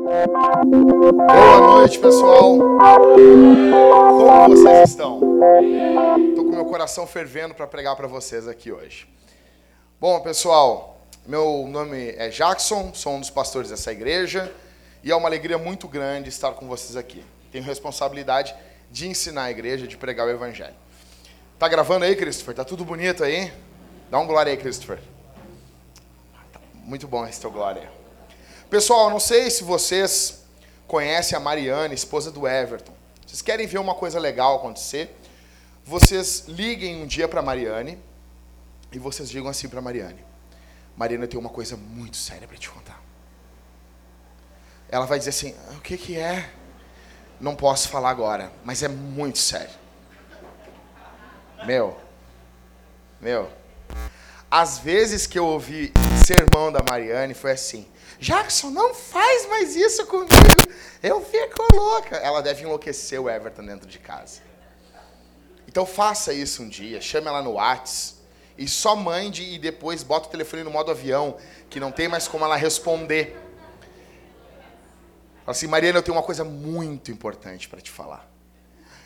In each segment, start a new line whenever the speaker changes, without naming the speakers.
Boa noite, pessoal. Como vocês estão? Estou com meu coração fervendo para pregar para vocês aqui hoje. Bom, pessoal, meu nome é Jackson, sou um dos pastores dessa igreja e é uma alegria muito grande estar com vocês aqui. Tenho responsabilidade de ensinar a igreja, de pregar o evangelho. Tá gravando aí, Christopher? Tá tudo bonito aí? Dá um glória aí, Christopher. Muito bom esse teu glória. Pessoal, não sei se vocês conhecem a Mariane, esposa do Everton. Vocês querem ver uma coisa legal acontecer? Vocês liguem um dia para Mariane e vocês digam assim para Mariane: Mariane, eu tenho uma coisa muito séria para te contar. Ela vai dizer assim: O que, que é? Não posso falar agora, mas é muito sério. Meu, meu. Às vezes que eu ouvi sermão da Mariane foi assim: Jackson, não faz mais isso comigo. Eu fico louca. Ela deve enlouquecer o Everton dentro de casa. Então faça isso um dia, chame ela no Whats e só mande e depois bota o telefone no modo avião, que não tem mais como ela responder. Fala assim, Mariana, eu tenho uma coisa muito importante para te falar.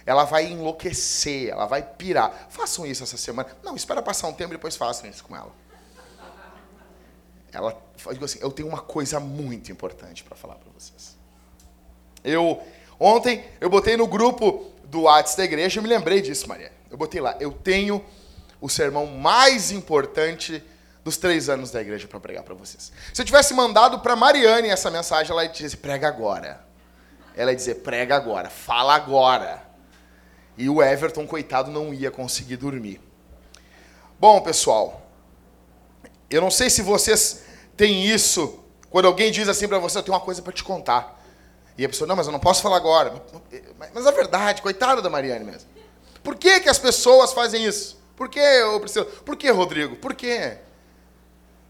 Ela vai enlouquecer, ela vai pirar. Façam isso essa semana. Não, espera passar um tempo e depois façam isso com ela. Ela assim, eu tenho uma coisa muito importante para falar para vocês. Eu ontem eu botei no grupo do Whats da igreja, eu me lembrei disso, Maria. Eu botei lá, eu tenho o sermão mais importante dos três anos da igreja para pregar para vocês. Se eu tivesse mandado para Mariane essa mensagem, ela ia dizer, prega agora. Ela ia dizer, prega agora, fala agora. E o Everton, coitado, não ia conseguir dormir. Bom, pessoal, eu não sei se vocês têm isso, quando alguém diz assim para você, eu tenho uma coisa para te contar. E a pessoa, não, mas eu não posso falar agora. Mas é verdade, coitada da Mariane mesmo. Por que, que as pessoas fazem isso? Por que, eu preciso? Por que, Rodrigo? Por quê?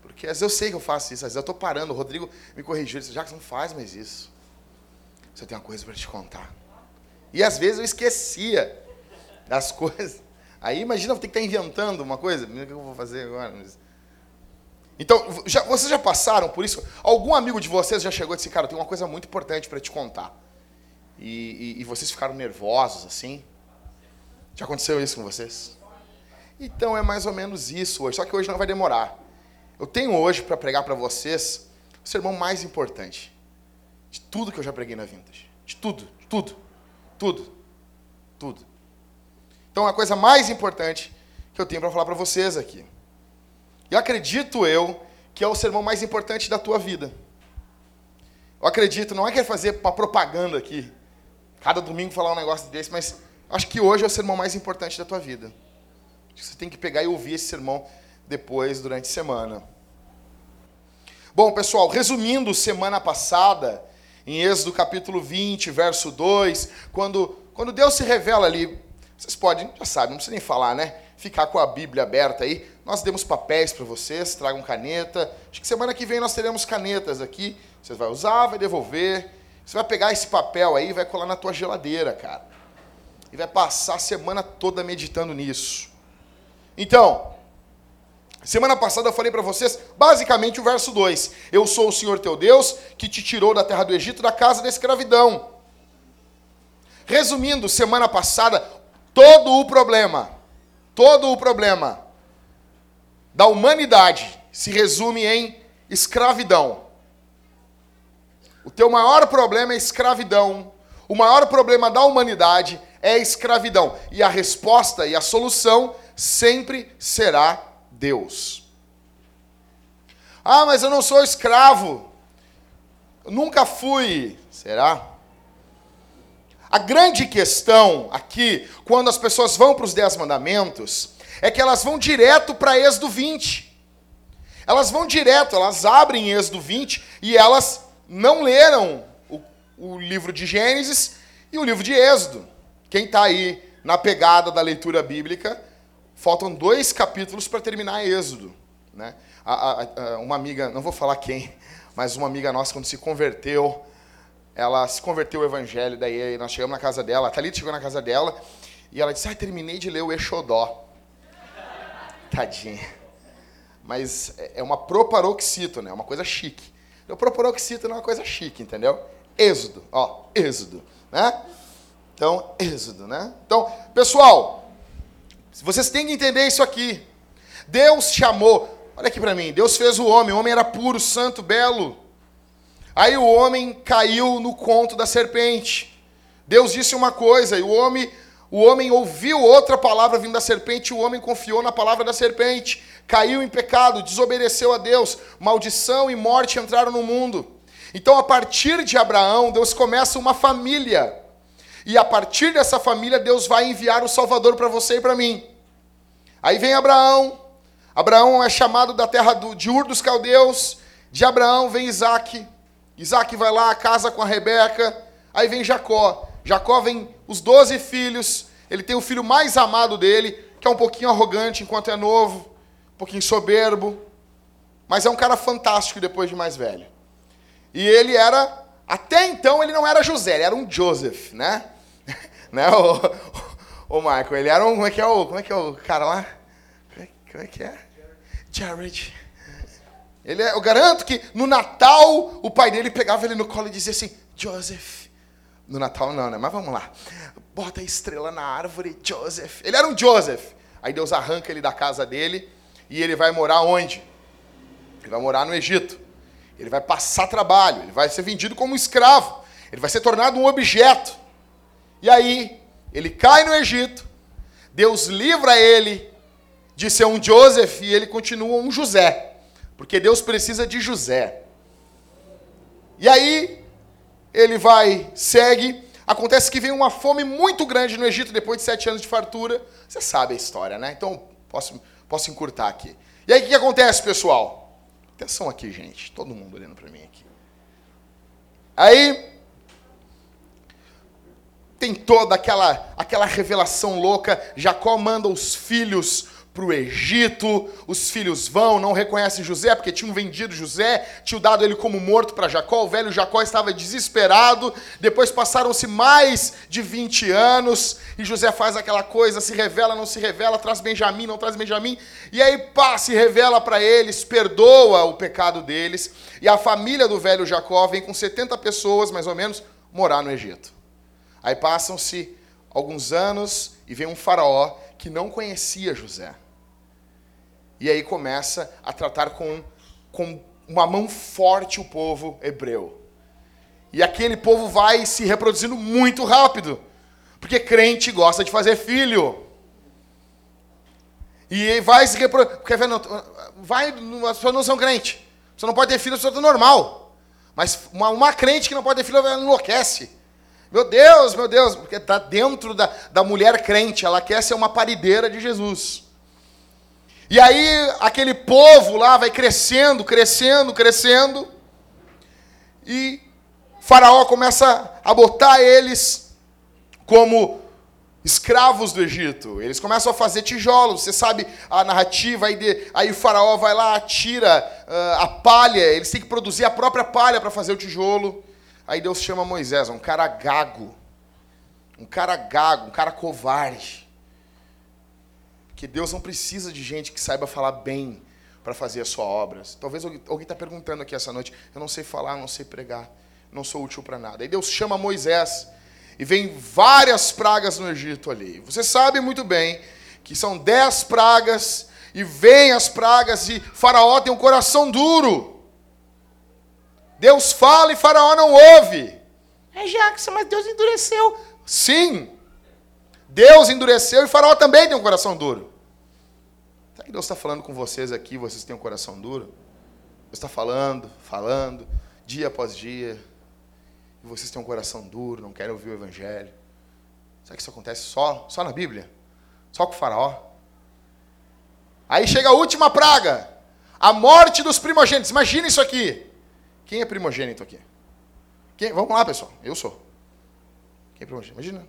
Porque às vezes eu sei que eu faço isso, às vezes eu estou parando. O Rodrigo me corrigiu, ele disse, Jacques, não faz mais isso. Você tem uma coisa para te contar. E às vezes eu esquecia das coisas. Aí imagina eu ter que estar inventando uma coisa. O que eu vou fazer agora? Então, já, vocês já passaram por isso? Algum amigo de vocês já chegou e disse, cara, tem uma coisa muito importante para te contar. E, e, e, vocês ficaram nervosos assim? Já aconteceu isso com vocês? Então é mais ou menos isso hoje, só que hoje não vai demorar. Eu tenho hoje para pregar para vocês o sermão mais importante de tudo que eu já preguei na Vintage. De tudo, de tudo, tudo, tudo. Então a coisa mais importante que eu tenho para falar para vocês aqui. E acredito eu que é o sermão mais importante da tua vida. Eu acredito, não é que é fazer uma propaganda aqui, cada domingo falar um negócio desse, mas acho que hoje é o sermão mais importante da tua vida. Você tem que pegar e ouvir esse sermão depois, durante a semana. Bom, pessoal, resumindo, semana passada, em Êxodo capítulo 20, verso 2, quando, quando Deus se revela ali, vocês podem, já sabem, não precisa nem falar, né? Ficar com a Bíblia aberta aí. Nós demos papéis para vocês, tragam caneta. Acho que semana que vem nós teremos canetas aqui. Você vai usar, vai devolver. Você vai pegar esse papel aí e vai colar na tua geladeira, cara. E vai passar a semana toda meditando nisso. Então, semana passada eu falei para vocês basicamente o verso 2. Eu sou o Senhor teu Deus que te tirou da terra do Egito, da casa da escravidão. Resumindo, semana passada, todo o problema, todo o problema da humanidade se resume em escravidão. O teu maior problema é escravidão. O maior problema da humanidade é escravidão. E a resposta e a solução sempre será Deus. Ah, mas eu não sou escravo. nunca fui. Será? A grande questão aqui, quando as pessoas vão para os Dez Mandamentos, é que elas vão direto para Êxodo 20. Elas vão direto, elas abrem Êxodo 20 e elas não leram o, o livro de Gênesis e o livro de Êxodo. Quem está aí na pegada da leitura bíblica, faltam dois capítulos para terminar Êxodo. Né? A, a, a, uma amiga, não vou falar quem, mas uma amiga nossa, quando se converteu, ela se converteu ao evangelho, daí nós chegamos na casa dela, a Thalita chegou na casa dela, e ela disse, ah, terminei de ler o Exodó. Tadinha. Mas é, é uma proparoxítona, é uma coisa chique. Eu proparoxítona é uma coisa chique, entendeu? Êxodo, ó, êxodo, né? Então, êxodo, né? Então, pessoal, vocês têm que entender isso aqui. Deus chamou, olha aqui para mim, Deus fez o homem, o homem era puro, santo, belo. Aí o homem caiu no conto da serpente. Deus disse uma coisa e o homem, o homem ouviu outra palavra vindo da serpente, o homem confiou na palavra da serpente, caiu em pecado, desobedeceu a Deus, maldição e morte entraram no mundo. Então, a partir de Abraão, Deus começa uma família. E a partir dessa família, Deus vai enviar o Salvador para você e para mim. Aí vem Abraão. Abraão é chamado da terra de Ur dos Caldeus. De Abraão vem Isaac. Isaac vai lá, casa com a Rebeca. Aí vem Jacó. Jacó vem os doze filhos. Ele tem o filho mais amado dele, que é um pouquinho arrogante enquanto é novo, um pouquinho soberbo. Mas é um cara fantástico depois de mais velho. E ele era, até então ele não era José, ele era um Joseph, né? né, o, o, o Michael, ele era um, como é que é o, como é que é o cara lá? Como é, como é que é? Jared. Ele é, eu garanto que no Natal o pai dele pegava ele no colo e dizia assim: Joseph. No Natal não, né? Mas vamos lá. Bota a estrela na árvore, Joseph. Ele era um Joseph. Aí Deus arranca ele da casa dele e ele vai morar onde? Ele vai morar no Egito. Ele vai passar trabalho, ele vai ser vendido como escravo. Ele vai ser tornado um objeto. E aí, ele cai no Egito. Deus livra ele de ser um Joseph e ele continua um José. Porque Deus precisa de José. E aí, ele vai, segue. Acontece que vem uma fome muito grande no Egito depois de sete anos de fartura. Você sabe a história, né? Então, posso, posso encurtar aqui. E aí, o que acontece, pessoal? Atenção aqui, gente. Todo mundo olhando para mim aqui. Aí, tem toda aquela, aquela revelação louca. Jacó manda os filhos para o Egito, os filhos vão, não reconhecem José, porque tinham vendido José, tinham dado ele como morto para Jacó, o velho Jacó estava desesperado, depois passaram-se mais de 20 anos, e José faz aquela coisa, se revela, não se revela, traz Benjamim, não traz Benjamim, e aí pá, se revela para eles, perdoa o pecado deles, e a família do velho Jacó vem com 70 pessoas, mais ou menos, morar no Egito. Aí passam-se alguns anos, e vem um faraó que não conhecia José. E aí começa a tratar com, com uma mão forte o povo hebreu. E aquele povo vai se reproduzindo muito rápido. Porque crente gosta de fazer filho. E vai se reproduzir. Vai, as pessoas não são crente. Você não pode ter filho, você é normal. Mas uma, uma crente que não pode ter filho, ela enlouquece. Meu Deus, meu Deus, porque está dentro da, da mulher crente, ela quer ser uma parideira de Jesus. E aí aquele povo lá vai crescendo, crescendo, crescendo. E Faraó começa a botar eles como escravos do Egito. Eles começam a fazer tijolos. Você sabe a narrativa aí, de, aí o faraó vai lá, tira uh, a palha. Eles têm que produzir a própria palha para fazer o tijolo. Aí Deus chama Moisés, um cara gago. Um cara gago, um cara covarde que Deus não precisa de gente que saiba falar bem para fazer a sua obra. Talvez alguém está perguntando aqui essa noite, eu não sei falar, não sei pregar, não sou útil para nada. Aí Deus chama Moisés e vem várias pragas no Egito ali. Você sabe muito bem que são dez pragas e vem as pragas e Faraó tem um coração duro. Deus fala e Faraó não ouve. É Jackson, mas Deus endureceu. Sim, Deus endureceu e Faraó também tem um coração duro. Será que Deus está falando com vocês aqui, vocês têm um coração duro? Deus está falando, falando, dia após dia, e vocês têm um coração duro, não querem ouvir o Evangelho. Será que isso acontece só, só na Bíblia? Só com o Faraó? Aí chega a última praga, a morte dos primogênitos. Imagina isso aqui. Quem é primogênito aqui? Quem? Vamos lá, pessoal. Eu sou. Quem é primogênito? Imagina.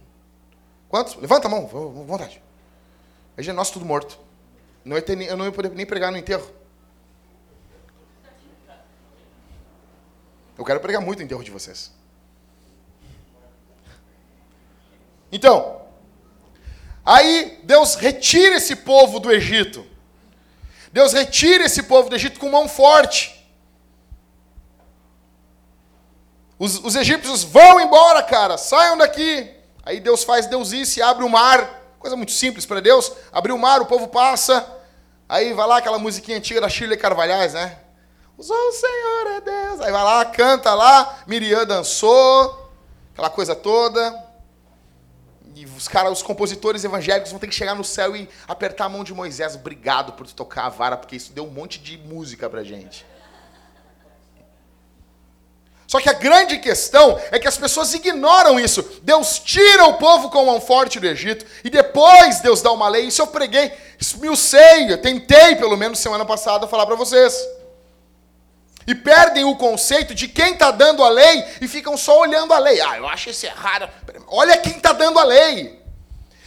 Quantos? Levanta a mão, vontade. Imagina nós tudo morto. Não ia ter, eu não ia poder nem pregar no enterro. Eu quero pregar muito no enterro de vocês. Então, aí Deus retira esse povo do Egito. Deus retira esse povo do Egito com mão forte. Os, os egípcios vão embora, cara, saiam daqui. Aí Deus faz deusice, abre o mar, coisa muito simples para Deus. Abriu o mar, o povo passa. Aí vai lá aquela musiquinha antiga da Shirley Carvalhais, né? O Senhor é Deus. Aí vai lá, canta lá, Miriam dançou, aquela coisa toda. E os caras, os compositores evangélicos vão ter que chegar no céu e apertar a mão de Moisés. Obrigado por tocar a vara, porque isso deu um monte de música pra gente. Só que a grande questão é que as pessoas ignoram isso. Deus tira o povo com mão forte do Egito e depois Deus dá uma lei. Isso eu preguei, esmiucei, tentei pelo menos semana passada falar para vocês. E perdem o conceito de quem está dando a lei e ficam só olhando a lei. Ah, eu acho isso errado. Olha quem está dando a lei.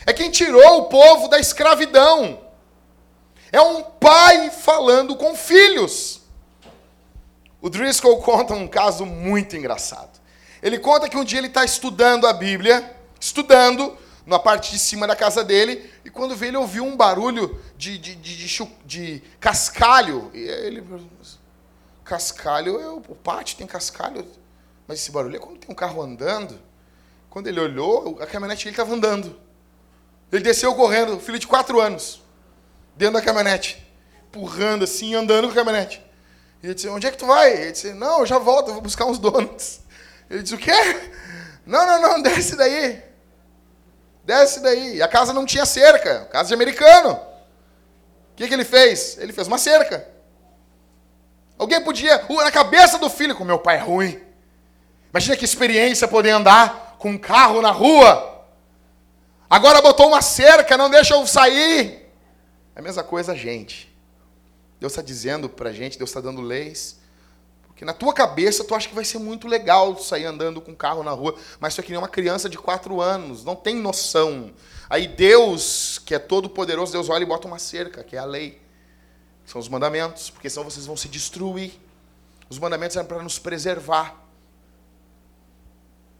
É quem tirou o povo da escravidão. É um pai falando com filhos. O Driscoll conta um caso muito engraçado. Ele conta que um dia ele está estudando a Bíblia, estudando na parte de cima da casa dele, e quando veio ele ouviu um barulho de, de, de, de, de cascalho. E ele cascalho, eu, o pátio tem cascalho, mas esse barulho é quando tem um carro andando. Quando ele olhou, a caminhonete dele estava andando. Ele desceu correndo, filho de quatro anos, dentro da caminhonete, empurrando assim, andando com a caminhonete. Ele disse, onde é que tu vai? Ele disse, não, eu já volto, eu vou buscar uns donuts. Ele disse, o quê? Não, não, não, desce daí. Desce daí. E a casa não tinha cerca, casa de americano. O que, que ele fez? Ele fez uma cerca. Alguém podia, na cabeça do filho, como meu pai é ruim. Imagina que experiência poder andar com um carro na rua. Agora botou uma cerca, não deixa eu sair. É a mesma coisa, gente. Deus está dizendo para a gente, Deus está dando leis. Porque na tua cabeça tu acha que vai ser muito legal sair andando com um carro na rua, mas tu é que nem uma criança de quatro anos, não tem noção. Aí Deus, que é todo poderoso, Deus olha e bota uma cerca, que é a lei. São os mandamentos, porque senão vocês vão se destruir. Os mandamentos eram para nos preservar.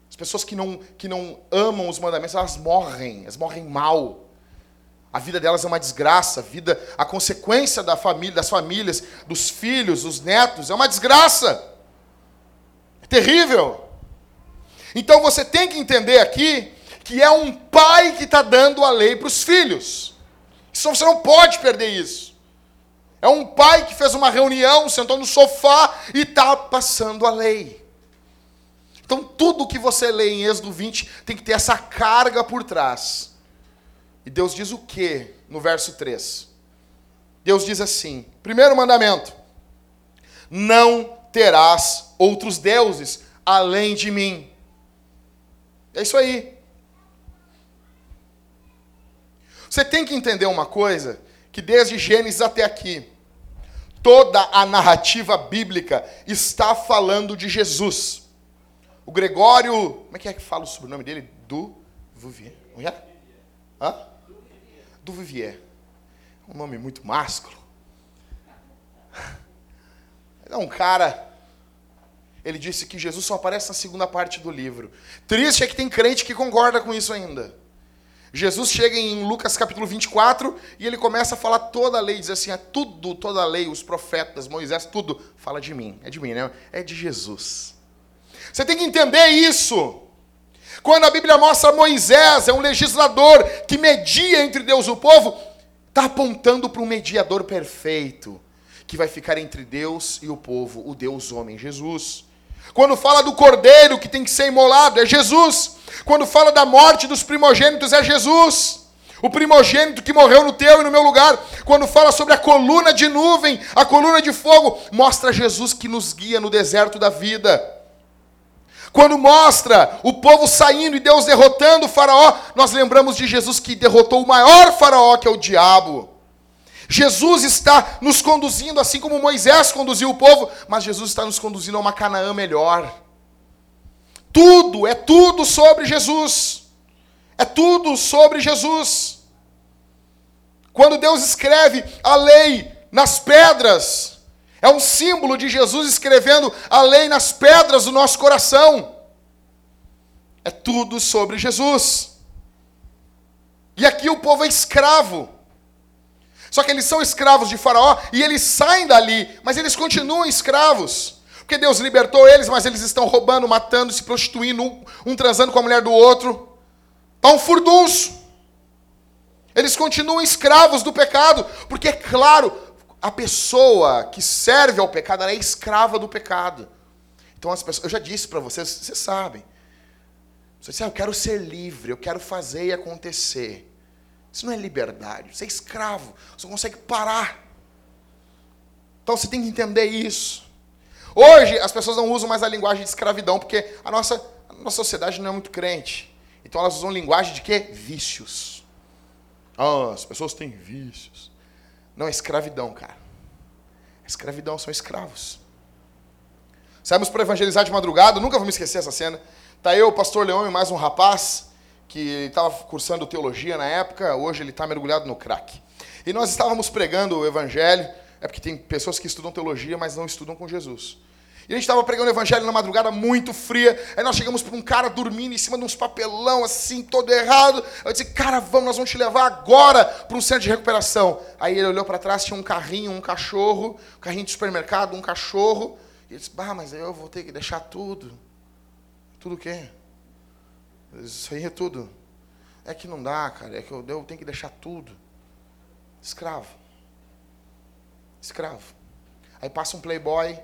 As pessoas que não, que não amam os mandamentos, elas morrem, elas morrem mal. A vida delas é uma desgraça, a vida, a consequência da família, das famílias, dos filhos, dos netos, é uma desgraça. É terrível. Então você tem que entender aqui que é um pai que está dando a lei para os filhos. Isso, você não pode perder isso. É um pai que fez uma reunião, sentou no sofá e está passando a lei. Então tudo que você lê em Êxodo 20 tem que ter essa carga por trás e Deus diz o que no verso 3? Deus diz assim: primeiro mandamento: não terás outros deuses além de mim. É isso aí. Você tem que entender uma coisa: que desde Gênesis até aqui, toda a narrativa bíblica está falando de Jesus. O Gregório, como é que é que fala o sobrenome dele? Do Vuvier. Hã? Do Vivier. Um nome muito másculo. É um cara. Ele disse que Jesus só aparece na segunda parte do livro. Triste é que tem crente que concorda com isso ainda. Jesus chega em Lucas capítulo 24 e ele começa a falar toda a lei, diz assim: é tudo, toda a lei, os profetas, Moisés, tudo fala de mim. É de mim, né? É de Jesus. Você tem que entender isso. Quando a Bíblia mostra Moisés, é um legislador que media entre Deus e o povo, está apontando para um mediador perfeito, que vai ficar entre Deus e o povo, o Deus homem, Jesus. Quando fala do cordeiro que tem que ser imolado, é Jesus. Quando fala da morte dos primogênitos, é Jesus. O primogênito que morreu no teu e no meu lugar. Quando fala sobre a coluna de nuvem, a coluna de fogo, mostra Jesus que nos guia no deserto da vida. Quando mostra o povo saindo e Deus derrotando o Faraó, nós lembramos de Jesus que derrotou o maior Faraó, que é o diabo. Jesus está nos conduzindo, assim como Moisés conduziu o povo, mas Jesus está nos conduzindo a uma Canaã melhor. Tudo, é tudo sobre Jesus. É tudo sobre Jesus. Quando Deus escreve a lei nas pedras, é um símbolo de Jesus escrevendo a lei nas pedras do nosso coração. É tudo sobre Jesus. E aqui o povo é escravo. Só que eles são escravos de Faraó e eles saem dali, mas eles continuam escravos. Porque Deus libertou eles, mas eles estão roubando, matando, se prostituindo, um, um transando com a mulher do outro. Está um furdunço. Eles continuam escravos do pecado, porque, é claro, a pessoa que serve ao pecado, é escrava do pecado. Então, as pessoas, eu já disse para vocês, vocês sabem. Você diz, ah, eu quero ser livre, eu quero fazer e acontecer. Isso não é liberdade, você é escravo, você não consegue parar. Então você tem que entender isso. Hoje as pessoas não usam mais a linguagem de escravidão, porque a nossa, a nossa sociedade não é muito crente. Então elas usam linguagem de quê? Vícios. Ah, as pessoas têm vícios. Não é escravidão, cara. Escravidão são escravos. Saímos para evangelizar de madrugada, nunca vou me esquecer essa cena. Tá eu, o pastor Leão e mais um rapaz que estava cursando teologia na época, hoje ele está mergulhado no crack. E nós estávamos pregando o evangelho, é porque tem pessoas que estudam teologia, mas não estudam com Jesus. E a gente estava pregando o evangelho na madrugada muito fria. Aí nós chegamos para um cara dormindo em cima de uns papelão assim, todo errado. Eu disse, cara, vamos, nós vamos te levar agora para um centro de recuperação. Aí ele olhou para trás, tinha um carrinho, um cachorro, um carrinho de supermercado, um cachorro. E ele disse, bah, mas eu vou ter que deixar tudo. Tudo o quê? Isso aí é tudo. É que não dá, cara. É que eu, eu tenho que deixar tudo. Escravo. Escravo. Aí passa um playboy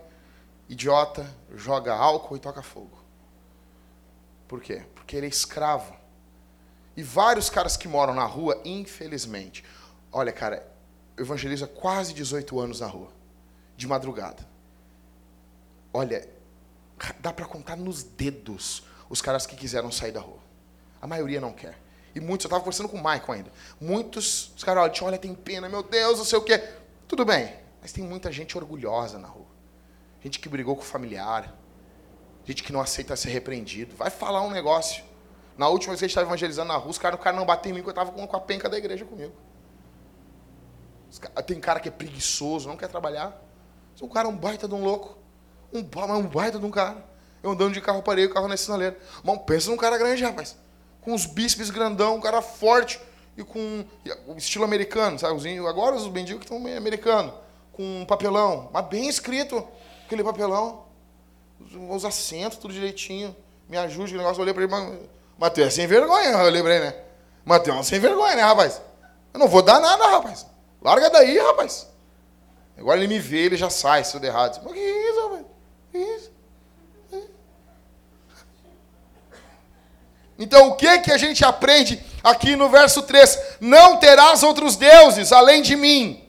idiota, joga álcool e toca fogo. Por quê? Porque ele é escravo. E vários caras que moram na rua, infelizmente. Olha, cara, eu evangelizo há quase 18 anos na rua, de madrugada. Olha, dá para contar nos dedos os caras que quiseram sair da rua. A maioria não quer. E muitos, eu estava conversando com o Michael ainda. Muitos, os caras, olha, tem pena, meu Deus, não sei o quê. Tudo bem, mas tem muita gente orgulhosa na rua gente que brigou com o familiar, gente que não aceita ser repreendido. Vai falar um negócio. Na última vez que a gente estava evangelizando na rua, o cara, o cara não bateu em mim, porque eu estava com a penca da igreja comigo. Tem cara que é preguiçoso, não quer trabalhar. O cara é um baita de um louco. Um, um baita de um cara. Eu andando de carro, parei o carro na sinaleira. Mano, pensa num cara grande, rapaz. Com os bíceps grandão, um cara forte e com estilo americano, sabe? Agora os mendigos que estão meio americano, com um papelão, mas bem escrito aquele papelão, os assentos, tudo direitinho. Me ajude, o negócio. Eu olhei para ele, Mateus é sem vergonha, eu lembrei, né? Mateus é sem vergonha, né, rapaz? Eu não vou dar nada, rapaz. Larga daí, rapaz. Agora ele me vê, ele já sai, se eu der errado. Mas que isso, rapaz? Que isso? Então, o que que a gente aprende aqui no verso 3? Não terás outros deuses além de mim.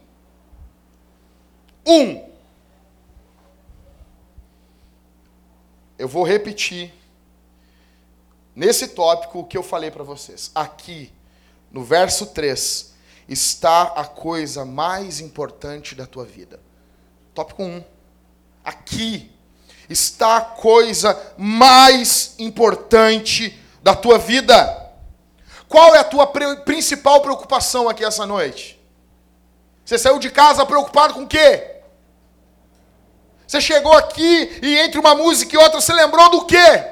Um, eu vou repetir nesse tópico o que eu falei para vocês. Aqui, no verso 3, está a coisa mais importante da tua vida. Tópico 1. Aqui está a coisa mais importante da tua vida. Qual é a tua principal preocupação aqui essa noite? Você saiu de casa preocupado com o quê? Você chegou aqui e entre uma música e outra você lembrou do quê?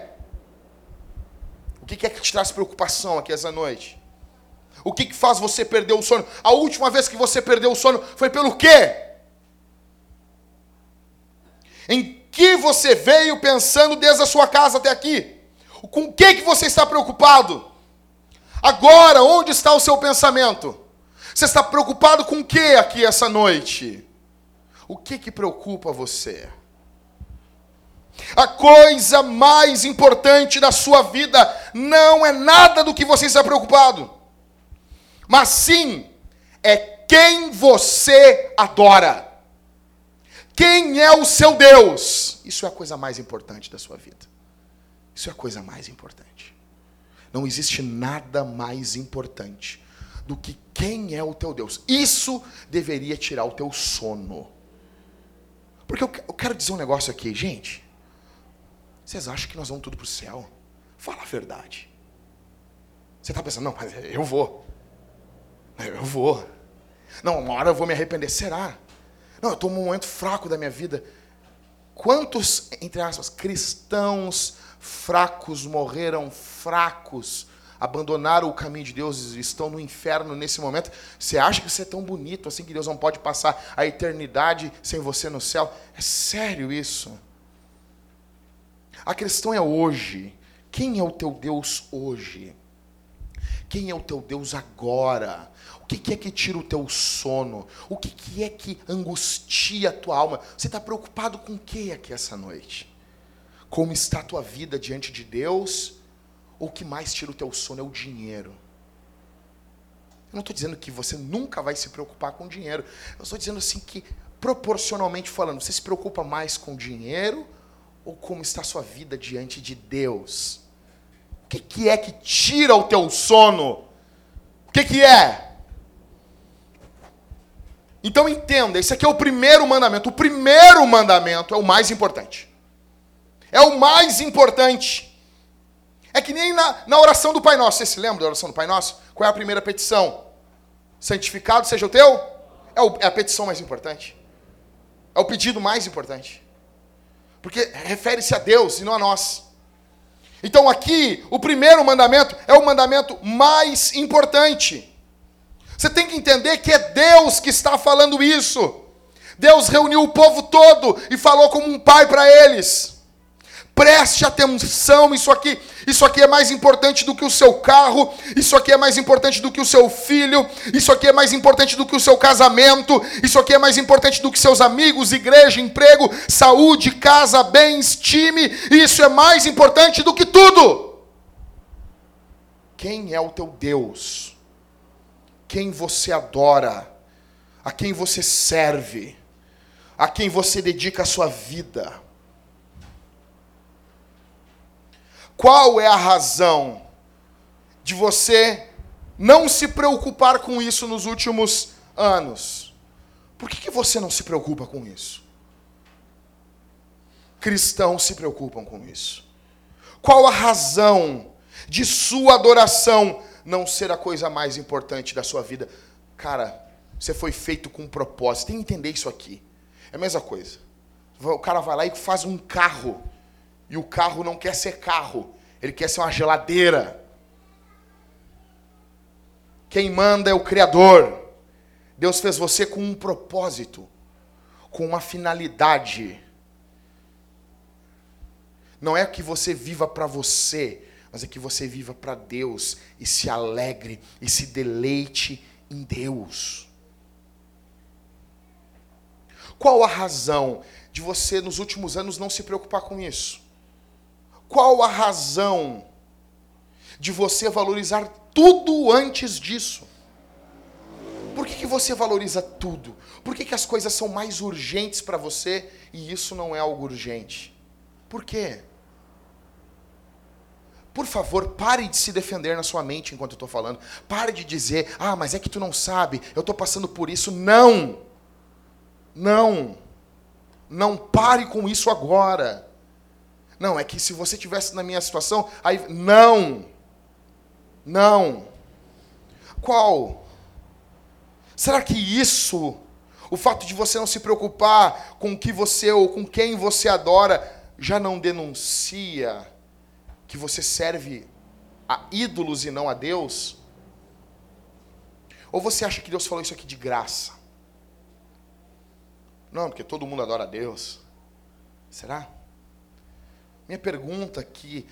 O que é que te traz preocupação aqui essa noite? O que, que faz você perder o sono? A última vez que você perdeu o sono foi pelo quê? Em que você veio pensando desde a sua casa até aqui? Com o que, que você está preocupado? Agora, onde está o seu pensamento? Você está preocupado com o que aqui essa noite? O que que preocupa você? A coisa mais importante da sua vida não é nada do que você está preocupado, mas sim é quem você adora. Quem é o seu Deus? Isso é a coisa mais importante da sua vida. Isso é a coisa mais importante. Não existe nada mais importante do que quem é o teu Deus. Isso deveria tirar o teu sono. Porque eu, eu quero dizer um negócio aqui, gente. Vocês acham que nós vamos tudo para o céu? Fala a verdade. Você está pensando, não, mas eu vou. Eu vou. Não, uma hora eu vou me arrepender. Será? Não, eu estou num momento fraco da minha vida. Quantos, entre aspas, cristãos fracos morreram fracos abandonaram o caminho de Deus estão no inferno nesse momento, você acha que você é tão bonito assim que Deus não pode passar a eternidade sem você no céu? É sério isso? A questão é hoje. Quem é o teu Deus hoje? Quem é o teu Deus agora? O que é que tira o teu sono? O que é que angustia a tua alma? Você está preocupado com o que aqui essa noite? Como está a tua vida diante de Deus? Ou o que mais tira o teu sono é o dinheiro? Eu não estou dizendo que você nunca vai se preocupar com dinheiro. Eu estou dizendo assim que, proporcionalmente falando, você se preocupa mais com dinheiro ou como está a sua vida diante de Deus? O que, que é que tira o teu sono? O que, que é? Então entenda, esse aqui é o primeiro mandamento. O primeiro mandamento é o mais importante. É o mais importante. É que nem na, na oração do Pai Nosso. Você se lembra da oração do Pai Nosso? Qual é a primeira petição? Santificado seja o teu? É, o, é a petição mais importante. É o pedido mais importante. Porque refere-se a Deus e não a nós. Então aqui, o primeiro mandamento é o mandamento mais importante. Você tem que entender que é Deus que está falando isso. Deus reuniu o povo todo e falou como um pai para eles. Preste atenção, isso aqui, isso aqui é mais importante do que o seu carro, isso aqui é mais importante do que o seu filho, isso aqui é mais importante do que o seu casamento, isso aqui é mais importante do que seus amigos, igreja, emprego, saúde, casa, bens, time, isso é mais importante do que tudo. Quem é o teu Deus? Quem você adora? A quem você serve? A quem você dedica a sua vida? Qual é a razão de você não se preocupar com isso nos últimos anos? Por que, que você não se preocupa com isso? Cristãos se preocupam com isso. Qual a razão de sua adoração não ser a coisa mais importante da sua vida? Cara, você foi feito com um propósito. Tem que entender isso aqui. É a mesma coisa. O cara vai lá e faz um carro e o carro não quer ser carro, ele quer ser uma geladeira. Quem manda é o Criador. Deus fez você com um propósito, com uma finalidade. Não é que você viva para você, mas é que você viva para Deus e se alegre e se deleite em Deus. Qual a razão de você nos últimos anos não se preocupar com isso? Qual a razão de você valorizar tudo antes disso? Por que, que você valoriza tudo? Por que, que as coisas são mais urgentes para você e isso não é algo urgente? Por quê? Por favor, pare de se defender na sua mente enquanto eu estou falando. Pare de dizer, ah, mas é que tu não sabe, eu estou passando por isso. Não! Não! Não pare com isso agora. Não, é que se você tivesse na minha situação, aí não. Não. Qual? Será que isso, o fato de você não se preocupar com o que você ou com quem você adora, já não denuncia que você serve a ídolos e não a Deus? Ou você acha que Deus falou isso aqui de graça? Não, porque todo mundo adora a Deus. Será? Minha pergunta aqui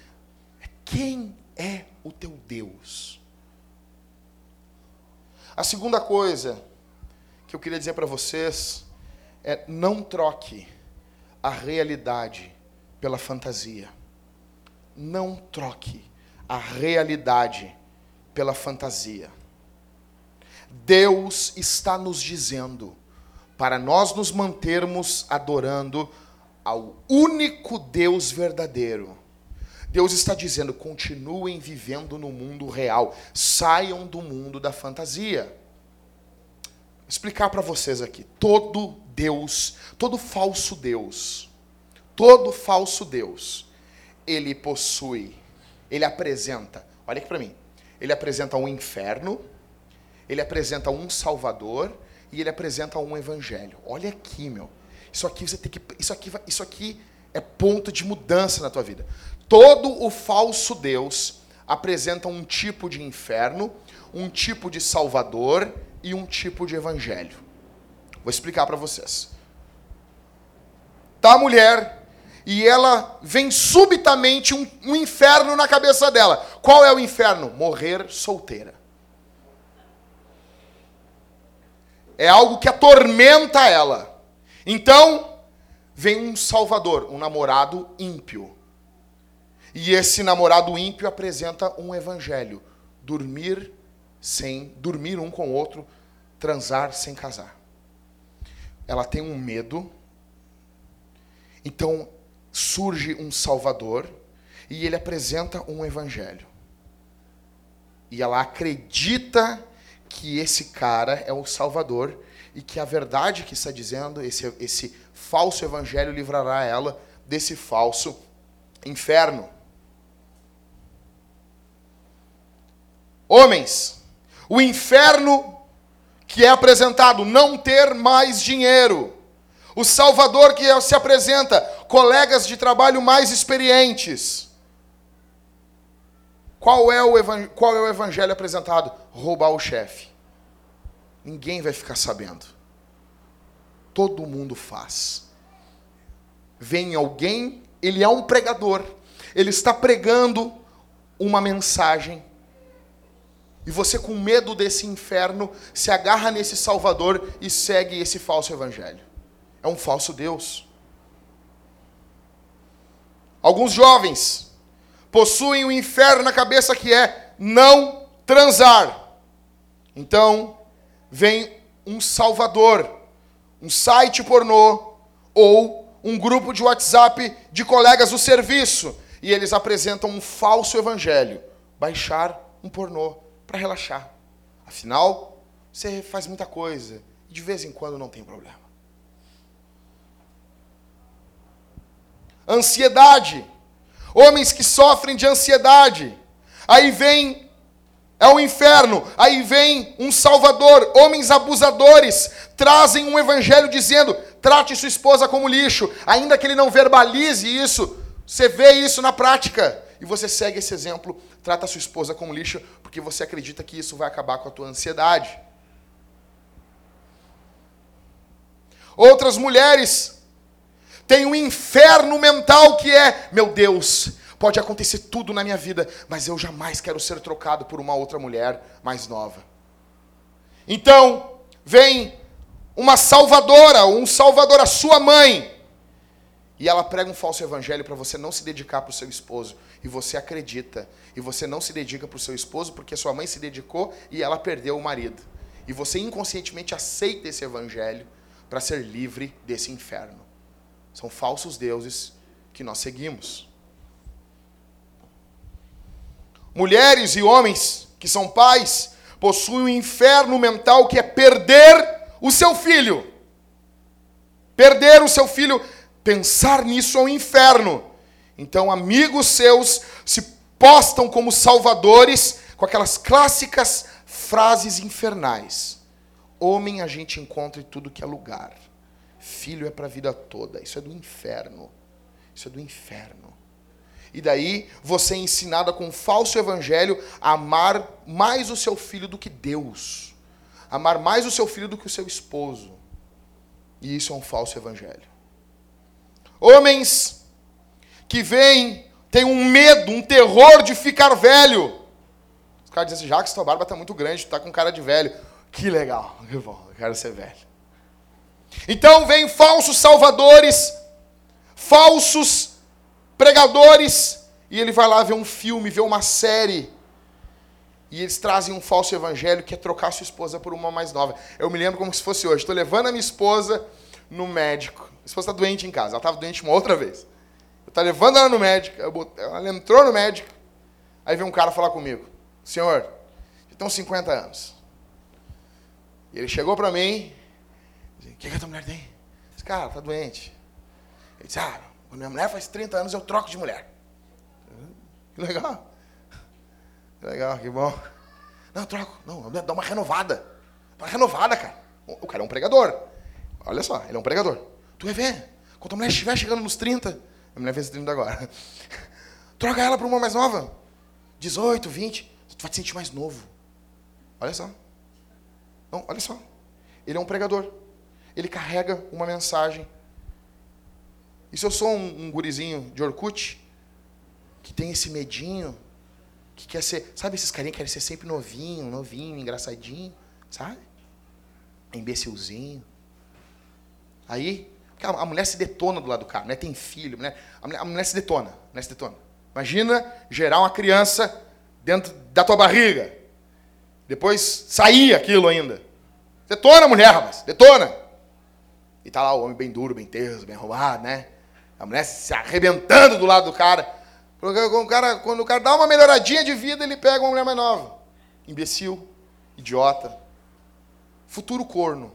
é: quem é o teu Deus? A segunda coisa que eu queria dizer para vocês é: não troque a realidade pela fantasia. Não troque a realidade pela fantasia. Deus está nos dizendo para nós nos mantermos adorando ao único Deus verdadeiro. Deus está dizendo: continuem vivendo no mundo real, saiam do mundo da fantasia. Vou explicar para vocês aqui: todo Deus, todo falso Deus, todo falso Deus, ele possui, ele apresenta, olha aqui para mim, ele apresenta um inferno, ele apresenta um Salvador e ele apresenta um Evangelho. Olha aqui, meu. Isso aqui você tem que. Isso aqui, isso aqui é ponto de mudança na tua vida. Todo o falso Deus apresenta um tipo de inferno, um tipo de salvador e um tipo de evangelho. Vou explicar para vocês. Tá a mulher e ela vem subitamente um, um inferno na cabeça dela. Qual é o inferno? Morrer solteira. É algo que atormenta ela. Então, vem um salvador, um namorado ímpio. E esse namorado ímpio apresenta um evangelho: dormir sem dormir um com o outro, transar sem casar. Ela tem um medo. Então surge um salvador e ele apresenta um evangelho. E ela acredita que esse cara é o salvador e que a verdade que está dizendo, esse, esse falso evangelho livrará ela desse falso inferno. Homens, o inferno que é apresentado, não ter mais dinheiro. O Salvador que se apresenta, colegas de trabalho mais experientes. Qual é o, qual é o evangelho apresentado? Roubar o chefe. Ninguém vai ficar sabendo. Todo mundo faz. Vem alguém, ele é um pregador, ele está pregando uma mensagem e você, com medo desse inferno, se agarra nesse Salvador e segue esse falso evangelho. É um falso Deus. Alguns jovens possuem o um inferno na cabeça que é não transar. Então, vem um Salvador, um site pornô ou um grupo de WhatsApp de colegas do serviço e eles apresentam um falso evangelho. Baixar um pornô para relaxar. Afinal, você faz muita coisa e de vez em quando não tem problema. Ansiedade. Homens que sofrem de ansiedade. Aí vem é o inferno. Aí vem um salvador. Homens abusadores trazem um evangelho dizendo: trate sua esposa como lixo, ainda que ele não verbalize isso. Você vê isso na prática e você segue esse exemplo, trata sua esposa como lixo, porque você acredita que isso vai acabar com a tua ansiedade. Outras mulheres têm um inferno mental que é, meu Deus, pode acontecer tudo na minha vida, mas eu jamais quero ser trocado por uma outra mulher mais nova. Então, vem uma salvadora, um salvador, a sua mãe, e ela prega um falso evangelho para você não se dedicar para o seu esposo. E você acredita. E você não se dedica para o seu esposo porque sua mãe se dedicou e ela perdeu o marido. E você inconscientemente aceita esse evangelho para ser livre desse inferno. São falsos deuses que nós seguimos. Mulheres e homens que são pais possuem um inferno mental que é perder o seu filho. Perder o seu filho Pensar nisso é um inferno. Então, amigos seus se postam como salvadores com aquelas clássicas frases infernais. Homem a gente encontra em tudo que é lugar. Filho é para a vida toda. Isso é do inferno. Isso é do inferno. E daí você é ensinada com um falso evangelho a amar mais o seu filho do que Deus. Amar mais o seu filho do que o seu esposo. E isso é um falso evangelho. Homens que vêm, têm um medo, um terror de ficar velho. Os caras dizem assim, já que sua barba está muito grande, tu está com cara de velho. Que legal, eu quero ser velho. Então vem falsos salvadores, falsos pregadores, e ele vai lá ver um filme, ver uma série. E eles trazem um falso evangelho que é trocar sua esposa por uma mais nova. Eu me lembro como se fosse hoje. Estou levando a minha esposa no médico. Minha esposa está doente em casa. Ela estava doente uma outra vez. Eu estava levando ela no médico. ela entrou no médico. Aí veio um cara falar comigo. Senhor, uns 50 anos. E ele chegou para mim. O que, que a tua mulher tem? Disse, cara, está doente. Ele disse, ah, minha mulher faz 30 anos, eu troco de mulher. Que legal. Que legal, que bom. Não, eu troco. Não, dá uma renovada. Dá uma renovada, cara. O cara é um pregador. Olha só, ele é um pregador. Tu vai ver. Quando a mulher estiver chegando nos 30, a mulher fez 30 agora. Troca ela para uma mais nova. 18, 20. Tu vai te sentir mais novo. Olha só. Não, olha só. Ele é um pregador. Ele carrega uma mensagem. E se eu sou um, um gurizinho de Orkut, que tem esse medinho, que quer ser. Sabe esses carinhas que querem ser sempre novinho, novinho, engraçadinho, sabe? Imbecilzinho. Aí, a mulher se detona do lado do cara, a mulher tem filho, a mulher, a mulher, a mulher se detona, a mulher se detona. Imagina gerar uma criança dentro da tua barriga. Depois sair aquilo ainda. Detona a mulher, rapaz, detona. E tá lá o homem bem duro, bem teso, bem arrumado, né? A mulher se arrebentando do lado do cara. O cara, quando o cara dá uma melhoradinha de vida, ele pega uma mulher mais nova. Imbecil, idiota, futuro corno.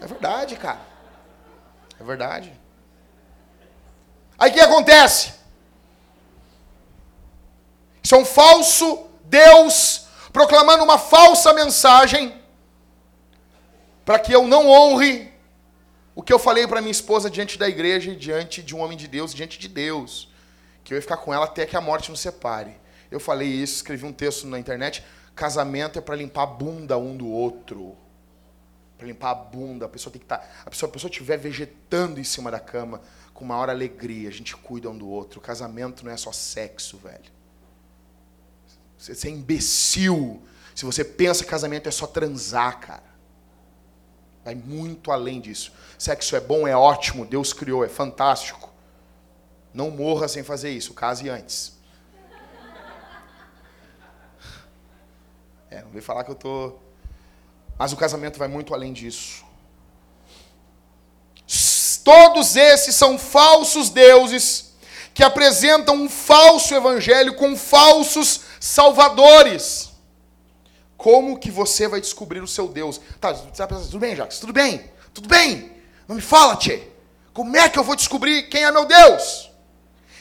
É verdade, cara. É verdade. Aí o que acontece? Isso é um falso Deus proclamando uma falsa mensagem para que eu não honre o que eu falei para minha esposa diante da igreja diante de um homem de Deus, diante de Deus, que eu ia ficar com ela até que a morte nos separe. Eu falei isso, escrevi um texto na internet. Casamento é para limpar a bunda um do outro. Para limpar a bunda, a pessoa tem que estar. Tá, a pessoa, a pessoa estiver vegetando em cima da cama com maior alegria, a gente cuida um do outro. Casamento não é só sexo, velho. Você é imbecil se você pensa que casamento é só transar, cara. Vai muito além disso. Sexo é bom, é ótimo, Deus criou, é fantástico. Não morra sem fazer isso, case antes. É, não vem falar que eu tô. Mas o casamento vai muito além disso. Todos esses são falsos deuses que apresentam um falso evangelho com falsos salvadores. Como que você vai descobrir o seu Deus? Tá, você vai pensar, tudo bem, Jacques, tudo bem, tudo bem. Não me fala, Tchê. Como é que eu vou descobrir quem é meu Deus?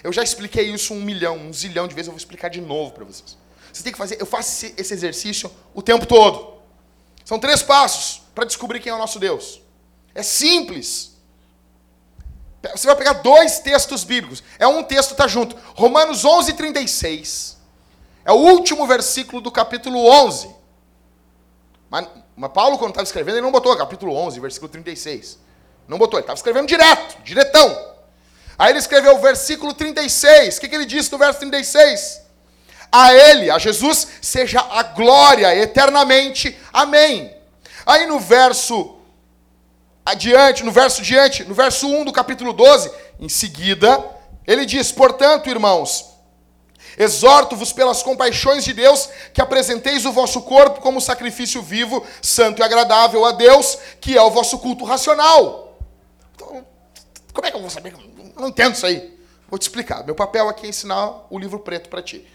Eu já expliquei isso um milhão, um zilhão de vezes, eu vou explicar de novo para vocês. Você tem que fazer, eu faço esse exercício o tempo todo. São três passos para descobrir quem é o nosso Deus. É simples. Você vai pegar dois textos bíblicos. É um texto tá junto. Romanos 11, 36. É o último versículo do capítulo 11. Mas, mas Paulo, quando estava escrevendo, ele não botou capítulo 11, versículo 36. Não botou, ele estava escrevendo direto, diretão. Aí ele escreveu o versículo 36. O que, que ele disse no verso 36? A ele, a Jesus, seja a glória eternamente. Amém. Aí no verso adiante, no verso diante, no verso 1 do capítulo 12, em seguida, ele diz: Portanto, irmãos, Exorto-vos pelas compaixões de Deus que apresenteis o vosso corpo como sacrifício vivo, santo e agradável a Deus, que é o vosso culto racional. Então, como é que eu vou saber? Eu não entendo isso aí. Vou te explicar. Meu papel aqui é ensinar o livro preto para ti.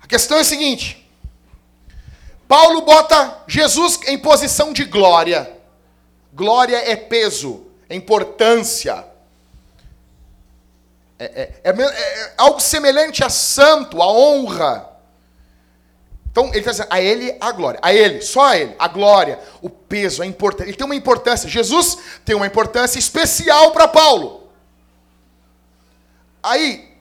A questão é a seguinte: Paulo bota Jesus em posição de glória. Glória é peso, é importância é, é, é, é, algo semelhante a santo, a honra. Então, ele está dizendo, a ele a glória. A ele, só a ele, a glória, o peso, a importância. Ele tem uma importância. Jesus tem uma importância especial para Paulo. Aí,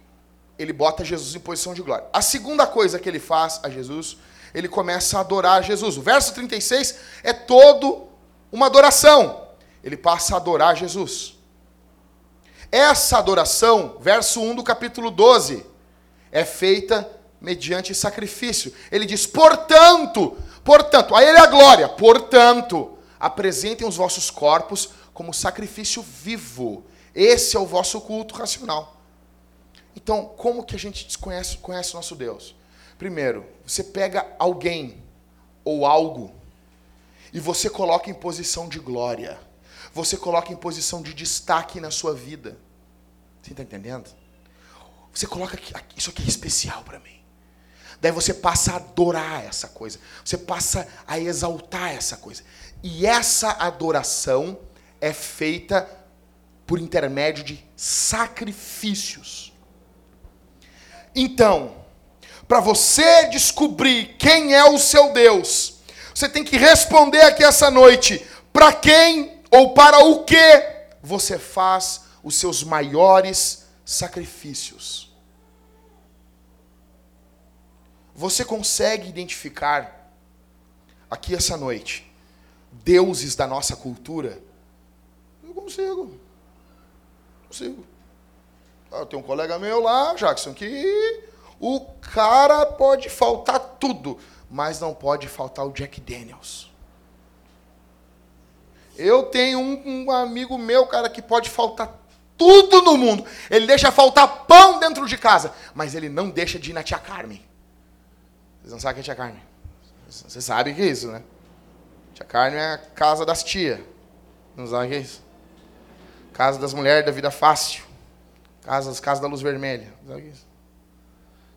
ele bota Jesus em posição de glória. A segunda coisa que ele faz a Jesus, ele começa a adorar Jesus. O verso 36 é todo uma adoração. Ele passa a adorar Jesus. Essa adoração, verso 1 do capítulo 12, é feita mediante sacrifício. Ele diz: portanto, portanto, a ele é a glória, portanto, apresentem os vossos corpos como sacrifício vivo. Esse é o vosso culto racional. Então, como que a gente conhece, conhece o nosso Deus? Primeiro, você pega alguém ou algo e você coloca em posição de glória você coloca em posição de destaque na sua vida. Você está entendendo? Você coloca aqui, isso aqui é especial para mim. Daí você passa a adorar essa coisa. Você passa a exaltar essa coisa. E essa adoração é feita por intermédio de sacrifícios. Então, para você descobrir quem é o seu Deus, você tem que responder aqui essa noite: para quem ou para o que você faz os seus maiores sacrifícios? Você consegue identificar aqui essa noite deuses da nossa cultura Eu consigo. Consigo. Ah, eu tenho um colega meu lá, Jackson, que o cara pode faltar tudo, mas não pode faltar o Jack Daniels. Eu tenho um, um, amigo meu, cara, que pode faltar tudo no mundo. Ele deixa faltar pão dentro de casa, mas ele não deixa de ir na tia Carmen. Vocês não sabem o que é tia Carmen? Você sabe que é isso, né? Tia Carmen é a casa das tias. Não sabe o que é isso? Casa das mulheres da vida fácil. Casa, casa da luz vermelha. Não sabe o que é isso?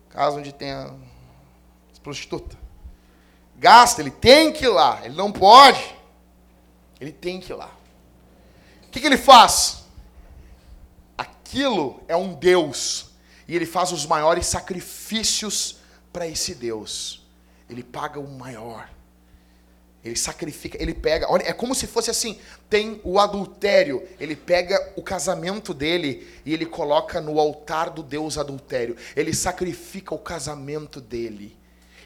Casa onde tem a prostituta. Gasta, ele tem que ir lá. Ele não pode. Ele tem que ir lá. O que, que ele faz? Aquilo é um Deus. E ele faz os maiores sacrifícios para esse Deus ele paga o maior. Ele sacrifica, ele pega. Olha, é como se fosse assim: tem o adultério, ele pega o casamento dele e ele coloca no altar do Deus adultério. Ele sacrifica o casamento dele.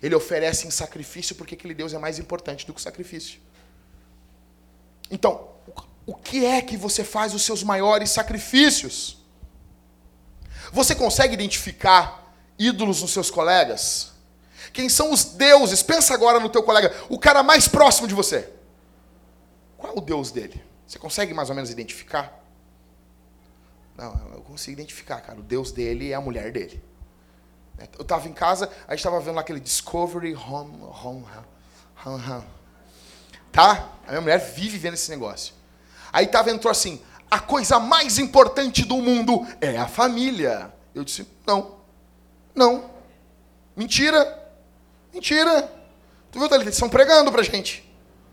Ele oferece em sacrifício porque aquele Deus é mais importante do que o sacrifício. Então, o que é que você faz os seus maiores sacrifícios? Você consegue identificar ídolos nos seus colegas? Quem são os deuses? Pensa agora no teu colega, o cara mais próximo de você. Qual é o deus dele? Você consegue mais ou menos identificar? Não, eu consigo identificar, cara. O deus dele é a mulher dele. Eu estava em casa, a gente estava vendo lá aquele Discovery Home, Home, Home, Home. Tá? A minha mulher vive vendo esse negócio. Aí tava, entrou assim, a coisa mais importante do mundo é a família. Eu disse, não, não, mentira. Mentira. Tu viu? Eles estão pregando pra gente.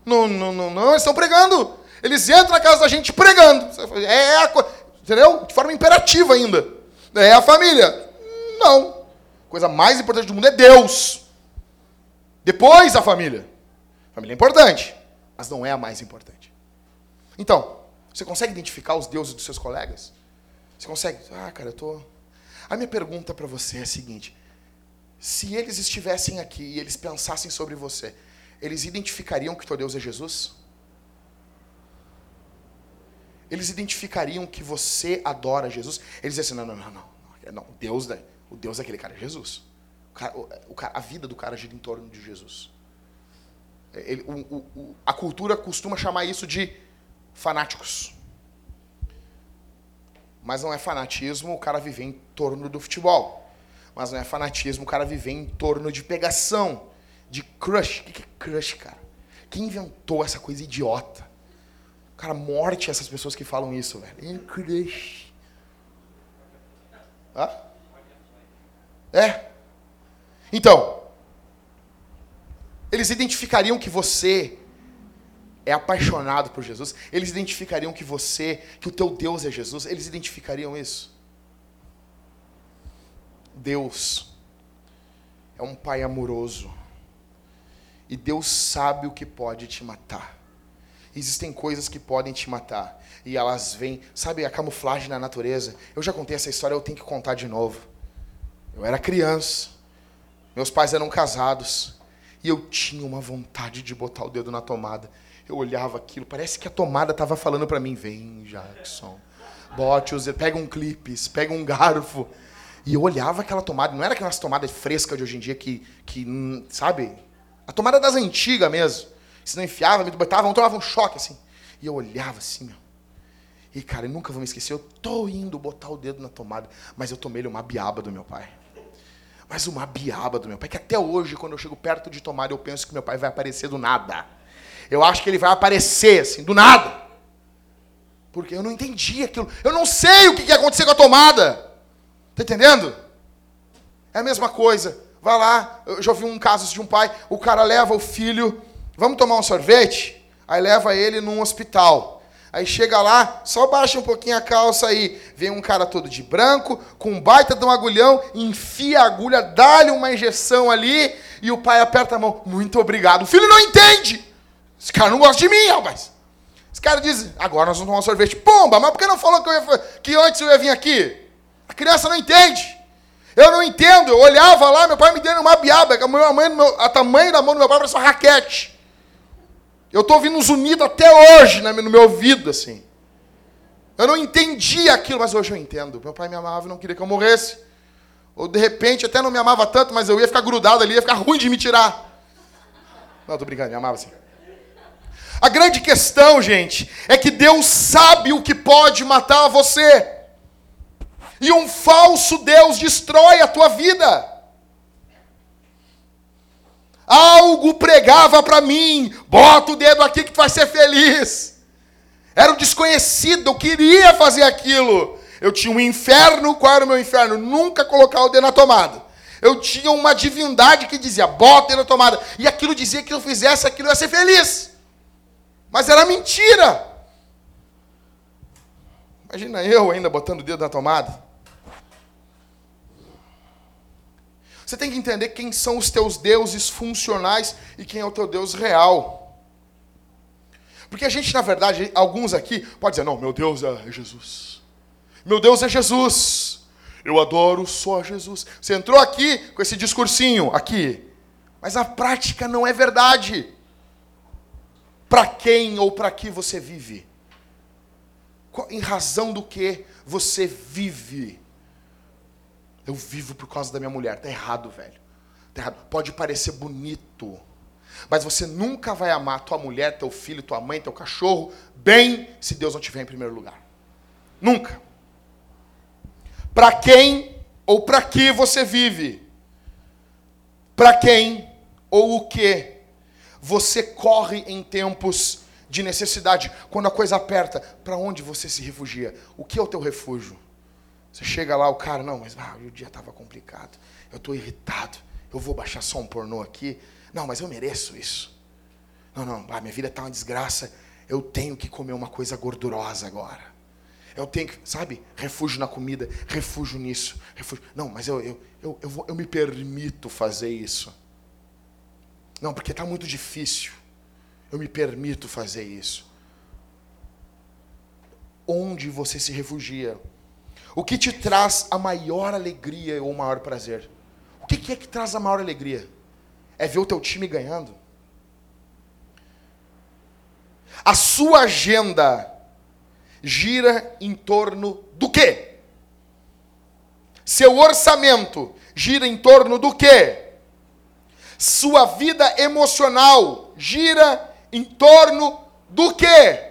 Não, não, não, não, eles estão pregando. Eles entram na casa da gente pregando. É, é a coisa. Entendeu? De forma imperativa ainda. É a família. Não. A coisa mais importante do mundo é Deus. Depois a família. A família é importante, mas não é a mais importante. Então, você consegue identificar os deuses dos seus colegas? Você consegue? Ah, cara, eu tô. A minha pergunta para você é a seguinte: se eles estivessem aqui e eles pensassem sobre você, eles identificariam que teu Deus é Jesus? Eles identificariam que você adora Jesus? Eles dizem assim, não, não, não, não. não Deus, o Deus daquele cara é Jesus. O cara, o, a vida do cara gira em torno de Jesus. Ele, o, o, a cultura costuma chamar isso de fanáticos. Mas não é fanatismo o cara viver em torno do futebol mas não é fanatismo o cara viver em torno de pegação, de crush. O que é crush, cara? Quem inventou essa coisa idiota? Cara, morte essas pessoas que falam isso, velho. É crush. Hã? É. Então, eles identificariam que você é apaixonado por Jesus, eles identificariam que você, que o teu Deus é Jesus, eles identificariam isso. Deus é um pai amoroso. E Deus sabe o que pode te matar. Existem coisas que podem te matar. E elas vêm. Sabe a camuflagem na natureza? Eu já contei essa história, eu tenho que contar de novo. Eu era criança. Meus pais eram casados. E eu tinha uma vontade de botar o dedo na tomada. Eu olhava aquilo, parece que a tomada estava falando para mim: vem, Jackson. Bote os. Pega um clipes, pega um garfo. E eu olhava aquela tomada, não era aquelas tomadas frescas de hoje em dia que, que sabe? A tomada das antigas mesmo. Se não enfiava, me botava, tomava um choque assim. E eu olhava assim, meu. E, cara, eu nunca vou me esquecer, eu tô indo botar o dedo na tomada, mas eu tomei uma biaba do meu pai. Mas uma biaba do meu pai, que até hoje, quando eu chego perto de tomada, eu penso que meu pai vai aparecer do nada. Eu acho que ele vai aparecer, assim, do nada. Porque eu não entendi aquilo. Eu não sei o que ia acontecer com a tomada. Está entendendo? É a mesma coisa. Vai lá, eu já vi um caso de um pai, o cara leva o filho, vamos tomar um sorvete? Aí leva ele num hospital. Aí chega lá, só baixa um pouquinho a calça aí. Vem um cara todo de branco, com um baita de um agulhão, enfia a agulha, dá-lhe uma injeção ali, e o pai aperta a mão. Muito obrigado. O filho não entende. Esse cara não gosta de mim, rapaz. Esse cara diz, agora nós vamos tomar um sorvete. Pomba, mas por que não falou que, ia, que antes eu ia vir aqui? A criança não entende. Eu não entendo. Eu olhava lá, meu pai me dando uma biaba, a, minha mãe, a tamanho da mão do meu pai parece uma raquete. Eu estou ouvindo um zunido até hoje no meu ouvido, assim. Eu não entendia aquilo, mas hoje eu entendo. Meu pai me amava e não queria que eu morresse. Ou de repente até não me amava tanto, mas eu ia ficar grudado ali, ia ficar ruim de me tirar. Não, tô brincando, me amava sim. A grande questão, gente, é que Deus sabe o que pode matar você. E um falso Deus destrói a tua vida. Algo pregava para mim, bota o dedo aqui que tu vai ser feliz. Era um desconhecido, eu queria fazer aquilo. Eu tinha um inferno, qual era o meu inferno? Nunca colocar o dedo na tomada. Eu tinha uma divindade que dizia, bota o dedo na tomada. E aquilo dizia que eu fizesse aquilo, eu ia ser feliz. Mas era mentira. Imagina eu ainda botando o dedo na tomada. Você tem que entender quem são os teus deuses funcionais e quem é o teu Deus real. Porque a gente, na verdade, alguns aqui, pode dizer, não, meu Deus é Jesus. Meu Deus é Jesus. Eu adoro só Jesus. Você entrou aqui com esse discursinho aqui, mas a prática não é verdade. Para quem ou para que você vive? Em razão do que você vive? Eu vivo por causa da minha mulher. Tá errado, velho. Tá errado. Pode parecer bonito, mas você nunca vai amar tua mulher, teu filho, tua mãe, teu cachorro bem se Deus não tiver em primeiro lugar. Nunca. Para quem ou para que você vive? Para quem ou o que você corre em tempos de necessidade, quando a coisa aperta, para onde você se refugia? O que é o teu refúgio? Você chega lá, o cara, não, mas ah, o dia estava complicado, eu estou irritado, eu vou baixar só um pornô aqui. Não, mas eu mereço isso. Não, não, ah, minha vida está uma desgraça, eu tenho que comer uma coisa gordurosa agora. Eu tenho que, sabe, refúgio na comida, refúgio nisso. Refúgio. Não, mas eu, eu, eu, eu, vou, eu me permito fazer isso. Não, porque está muito difícil. Eu me permito fazer isso. Onde você se refugia? O que te traz a maior alegria ou o maior prazer? O que é que traz a maior alegria? É ver o teu time ganhando? A sua agenda gira em torno do quê? Seu orçamento gira em torno do quê? Sua vida emocional gira em torno do quê?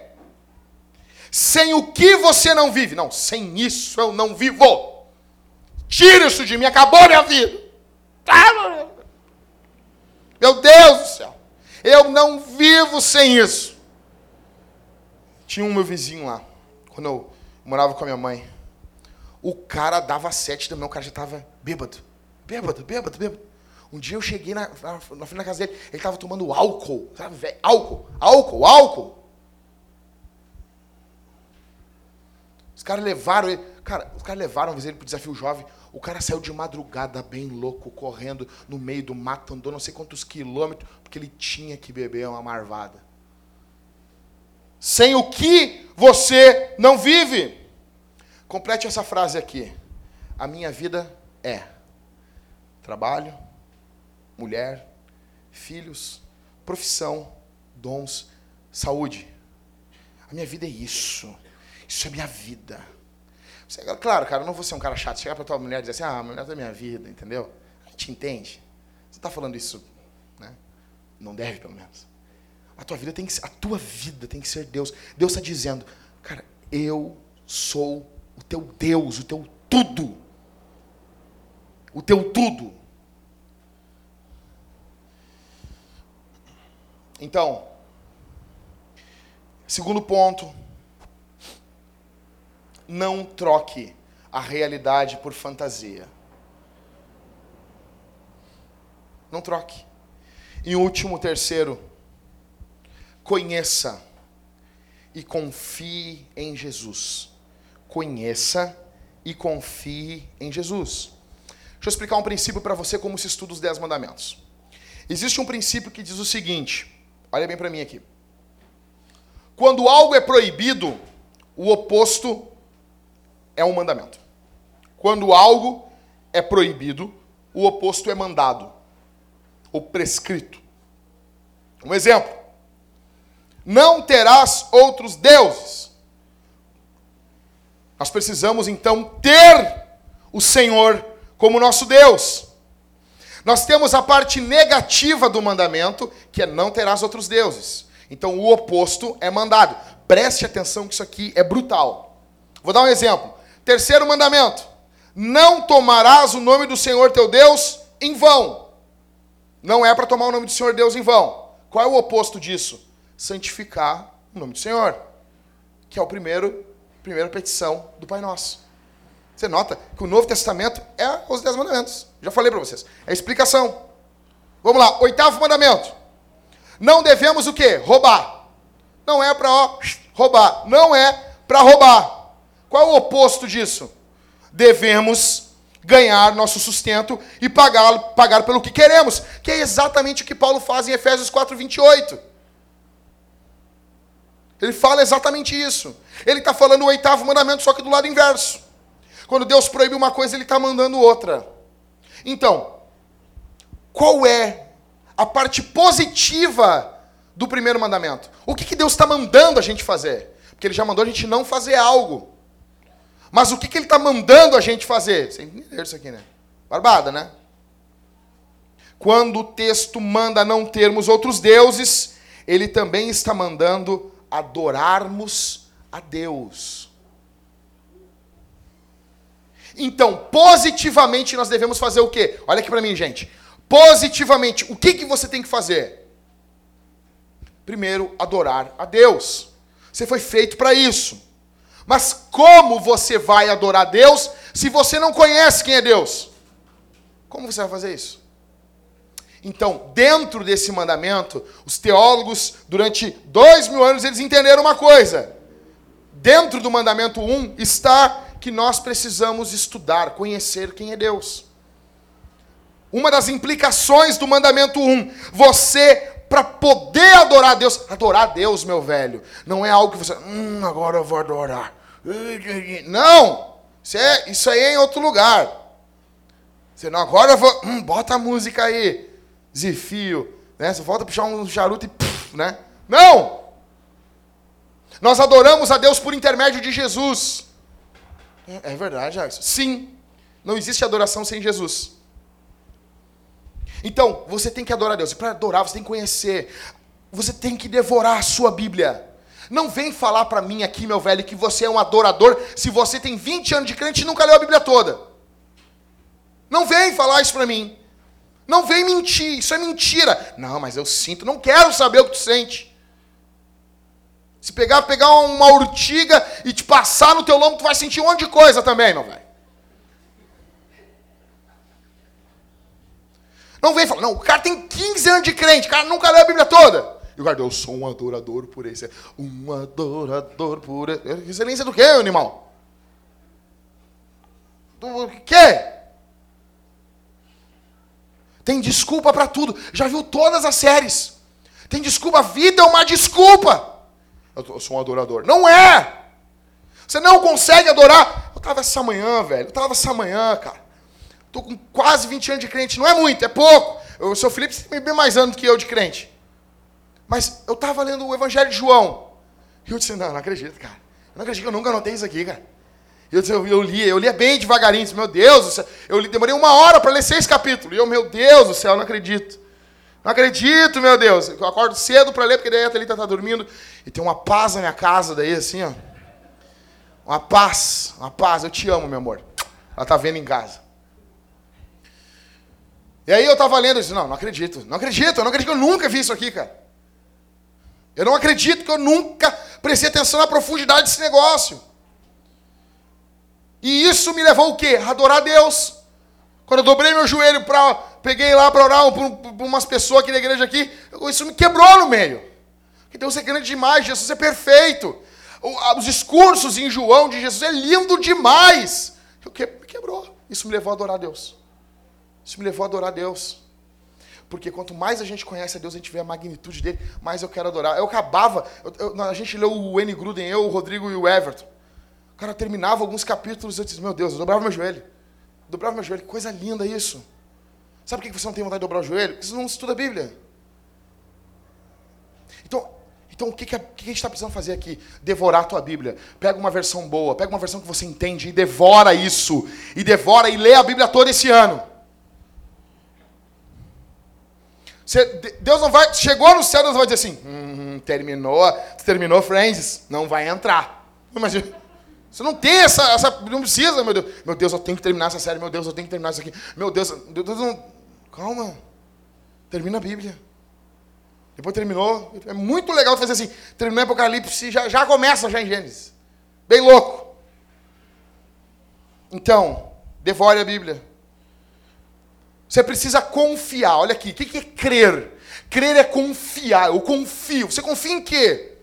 Sem o que você não vive? Não, sem isso eu não vivo. Tira isso de mim, acabou minha vida. Meu Deus do céu. Eu não vivo sem isso. Tinha um meu vizinho lá, quando eu morava com a minha mãe. O cara dava sete da manhã, o cara já estava bêbado. Bêbado, bêbado, bêbado. Um dia eu cheguei na, na, na frente da casa dele, ele estava tomando álcool, sabe? Álcool, álcool, álcool. caras levaram ele. Cara, os caras levaram ele pro desafio jovem. O cara saiu de madrugada, bem louco, correndo no meio do mato, andou não sei quantos quilômetros, porque ele tinha que beber uma marvada. Sem o que você não vive. Complete essa frase aqui. A minha vida é trabalho, mulher, filhos, profissão, dons, saúde. A minha vida é isso. Isso é minha vida. Você, claro, cara, eu não vou ser um cara chato. Chegar para tua mulher e dizer assim, ah, a mulher da minha vida, entendeu? A gente entende. Você está falando isso, né? Não deve, pelo menos. A tua vida tem que ser, a tua vida tem que ser Deus. Deus está dizendo, cara, eu sou o teu Deus, o teu tudo. O teu tudo. Então, segundo ponto, não troque a realidade por fantasia. Não troque. E último, terceiro, conheça e confie em Jesus. Conheça e confie em Jesus. Deixa eu explicar um princípio para você como se estuda os Dez Mandamentos. Existe um princípio que diz o seguinte: olha bem para mim aqui. Quando algo é proibido, o oposto é um mandamento. Quando algo é proibido, o oposto é mandado ou prescrito. Um exemplo: Não terás outros deuses. Nós precisamos então ter o Senhor como nosso Deus. Nós temos a parte negativa do mandamento, que é não terás outros deuses. Então o oposto é mandado. Preste atenção que isso aqui é brutal. Vou dar um exemplo. Terceiro mandamento: não tomarás o nome do Senhor teu Deus em vão. Não é para tomar o nome do Senhor Deus em vão. Qual é o oposto disso? Santificar o nome do Senhor, que é o primeiro, primeira petição do Pai Nosso. Você nota que o Novo Testamento é os Dez Mandamentos. Já falei para vocês. É a explicação. Vamos lá, oitavo mandamento. Não devemos o quê? Roubar. Não é para roubar. Não é para roubar. Qual é o oposto disso? Devemos ganhar nosso sustento e pagar, pagar pelo que queremos, que é exatamente o que Paulo faz em Efésios 4, 28. Ele fala exatamente isso. Ele está falando o oitavo mandamento, só que do lado inverso. Quando Deus proíbe uma coisa, Ele está mandando outra. Então, qual é a parte positiva do primeiro mandamento? O que, que Deus está mandando a gente fazer? Porque Ele já mandou a gente não fazer algo. Mas o que, que Ele está mandando a gente fazer? Você entendeu isso aqui, né? Barbada, né? Quando o texto manda não termos outros deuses, ele também está mandando adorarmos a Deus. Então, positivamente nós devemos fazer o quê? Olha aqui para mim, gente. Positivamente, o que, que você tem que fazer? Primeiro, adorar a Deus. Você foi feito para isso. Mas como você vai adorar a Deus se você não conhece quem é Deus? Como você vai fazer isso? Então, dentro desse mandamento, os teólogos, durante dois mil anos, eles entenderam uma coisa. Dentro do mandamento 1 está que nós precisamos estudar, conhecer quem é Deus. Uma das implicações do mandamento 1, você para poder adorar Deus, adorar Deus, meu velho, não é algo que você, hum, agora eu vou adorar. Não, isso, é, isso aí é em outro lugar. Você não, agora eu vou, hum, bota a música aí, Zifio, né? Você volta a puxar um charuto e, puf, né? Não! Nós adoramos a Deus por intermédio de Jesus. É verdade, Jackson. Sim. Não existe adoração sem Jesus. Então, você tem que adorar a Deus. E para adorar, você tem que conhecer. Você tem que devorar a sua Bíblia. Não vem falar para mim aqui, meu velho, que você é um adorador se você tem 20 anos de crente e nunca leu a Bíblia toda. Não vem falar isso para mim. Não vem mentir, isso é mentira. Não, mas eu sinto, não quero saber o que tu sente. Se pegar, pegar uma urtiga e te passar no teu lombo, tu vai sentir um monte de coisa também, meu velho. Não vem falar, não, o cara tem 15 anos de crente, o cara nunca leu a Bíblia toda. E o cara, eu sou um adorador por esse. Um adorador por esse. Excelência do quê, animal? Do quê? Tem desculpa para tudo. Já viu todas as séries. Tem desculpa. A vida é uma desculpa eu sou um adorador. Não é! Você não consegue adorar. Eu estava essa manhã, velho. Eu estava essa manhã, cara. Estou com quase 20 anos de crente. Não é muito, é pouco. O seu Felipe tem bem mais anos que eu de crente. Mas eu estava lendo o Evangelho de João. E eu disse, não, não acredito, cara. Eu não acredito que eu nunca anotei isso aqui, cara. Eu, eu, eu li, eu lia bem devagarinho. Disse, meu Deus do céu. Eu li, demorei uma hora para ler seis capítulos. E eu, meu Deus do céu, não acredito. Não acredito, meu Deus. Eu acordo cedo para ler, porque daí a Thalita está dormindo. E tem uma paz na minha casa daí, assim, ó. Uma paz, uma paz. Eu te amo, meu amor. Ela está vendo em casa. E aí eu estava lendo e disse, não, não acredito. Não acredito, eu não acredito que eu nunca vi isso aqui, cara. Eu não acredito que eu nunca prestei atenção na profundidade desse negócio. E isso me levou o quê? A adorar a Deus. Quando eu dobrei meu joelho para peguei lá para orar por, umas pessoas aqui da igreja aqui, isso me quebrou no meio. Que Deus é grande demais, Jesus é perfeito. Os discursos em João de Jesus é lindo demais. O que me quebrou. Isso me levou a adorar a Deus. Isso me levou a adorar a Deus. Porque quanto mais a gente conhece a Deus, a gente vê a magnitude dele, mais eu quero adorar. Eu acabava, eu, eu, a gente leu o N. Gruden, eu, o Rodrigo e o Everton. O cara terminava alguns capítulos e eu disse, meu Deus, eu dobrava meu joelho. Eu dobrava meu joelho, que coisa linda isso. Sabe por que você não tem vontade de dobrar o joelho? Porque você não estuda a Bíblia. Então, Então, o que, que, a, que a gente está precisando fazer aqui? Devorar a tua Bíblia. Pega uma versão boa, pega uma versão que você entende e devora isso. E devora e lê a Bíblia toda esse ano. Você, Deus não vai. Chegou no céu, Deus vai dizer assim: hum, terminou, terminou Friends, não vai entrar. Imagina. Você não tem essa, essa. Não precisa, meu Deus. Meu Deus, eu tenho que terminar essa série. Meu Deus, eu tenho que terminar isso aqui. Meu Deus, Deus não. Calma. Termina a Bíblia. Depois terminou. É muito legal fazer assim. Terminou Apocalipse, já, já começa já em Gênesis. Bem louco. Então, devore a Bíblia. Você precisa confiar. Olha aqui, o que é crer? Crer é confiar. Eu confio. Você confia em quê?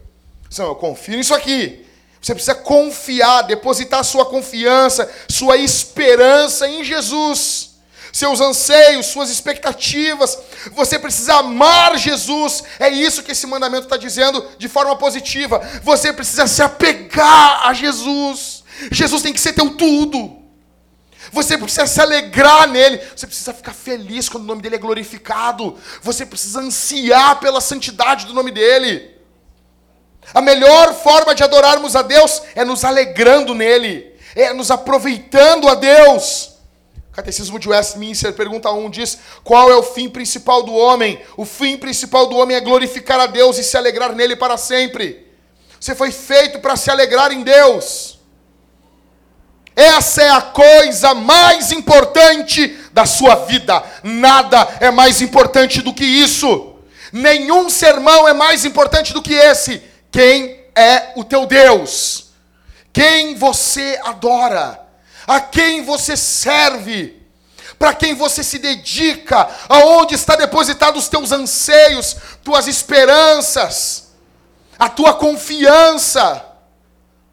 Não, eu confio nisso aqui. Você precisa confiar, depositar sua confiança, sua esperança em Jesus seus anseios, suas expectativas. Você precisa amar Jesus. É isso que esse mandamento está dizendo de forma positiva. Você precisa se apegar a Jesus. Jesus tem que ser teu tudo. Você precisa se alegrar nele. Você precisa ficar feliz quando o nome dele é glorificado. Você precisa ansiar pela santidade do nome dele. A melhor forma de adorarmos a Deus é nos alegrando nele, é nos aproveitando a Deus. Catecismo de Westminster, pergunta 1 diz: Qual é o fim principal do homem? O fim principal do homem é glorificar a Deus e se alegrar nele para sempre. Você foi feito para se alegrar em Deus. Essa é a coisa mais importante da sua vida. Nada é mais importante do que isso. Nenhum sermão é mais importante do que esse. Quem é o teu Deus? Quem você adora? A quem você serve, para quem você se dedica, aonde está depositado os teus anseios, tuas esperanças, a tua confiança.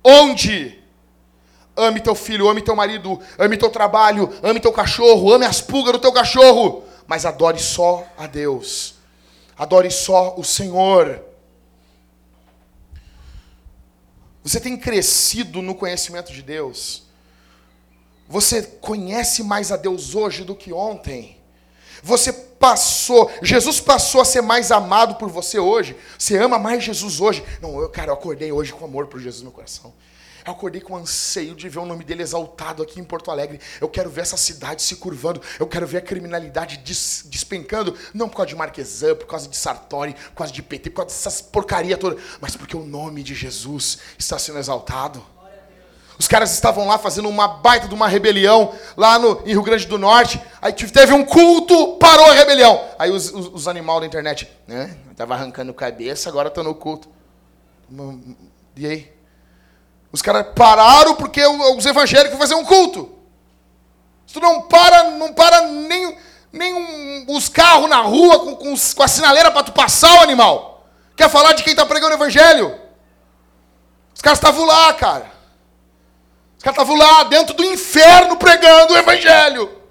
Onde? Ame teu filho, ame teu marido, ame teu trabalho, ame teu cachorro, ame as pulgas do teu cachorro, mas adore só a Deus. Adore só o Senhor. Você tem crescido no conhecimento de Deus? Você conhece mais a Deus hoje do que ontem? Você passou, Jesus passou a ser mais amado por você hoje. Você ama mais Jesus hoje. Não, eu, cara, eu acordei hoje com amor por Jesus no meu coração. Eu acordei com anseio de ver o nome dele exaltado aqui em Porto Alegre. Eu quero ver essa cidade se curvando. Eu quero ver a criminalidade des despencando. Não por causa de Marquesan, por causa de Sartori, por causa de PT, por causa dessas porcaria toda. Mas porque o nome de Jesus está sendo exaltado. Os caras estavam lá fazendo uma baita de uma rebelião lá no, em Rio Grande do Norte. Aí teve um culto, parou a rebelião. Aí os, os, os animais da internet, né? Tava arrancando cabeça, agora tá no culto. E aí? Os caras pararam porque os evangélicos fazer um culto. Tu não para, não para nem, nem um, os carros na rua com, com, com a sinaleira para tu passar o animal. Quer falar de quem está pregando o evangelho? Os caras estavam lá, cara. Os caras estavam lá dentro do inferno pregando o evangelho.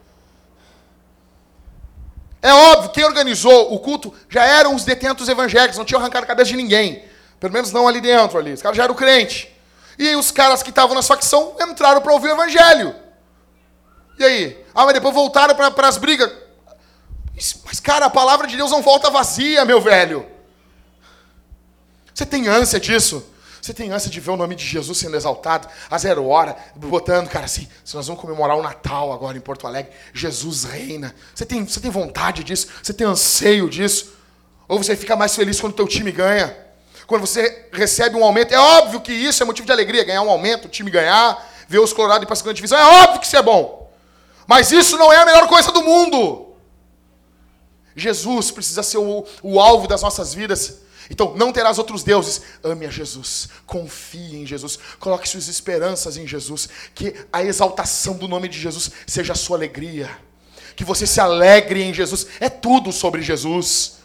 É óbvio, quem organizou o culto já eram os detentos evangélicos, não tinham arrancado a cabeça de ninguém. Pelo menos não ali dentro ali. Os caras já eram crente. E os caras que estavam na facção entraram para ouvir o evangelho. E aí? Ah, mas depois voltaram para as brigas. Mas, cara, a palavra de Deus não volta vazia, meu velho. Você tem ânsia disso? Você tem ânsia de ver o nome de Jesus sendo exaltado a zero hora, botando, cara, assim, se nós vamos comemorar o Natal agora em Porto Alegre, Jesus reina. Você tem, você tem vontade disso? Você tem anseio disso? Ou você fica mais feliz quando o teu time ganha? Quando você recebe um aumento? É óbvio que isso é motivo de alegria, ganhar um aumento, o time ganhar, ver os Colorados ir para a segunda divisão, é óbvio que isso é bom. Mas isso não é a melhor coisa do mundo. Jesus precisa ser o, o alvo das nossas vidas. Então, não terás outros deuses. Ame a Jesus. Confie em Jesus. Coloque suas esperanças em Jesus. Que a exaltação do nome de Jesus seja a sua alegria. Que você se alegre em Jesus. É tudo sobre Jesus.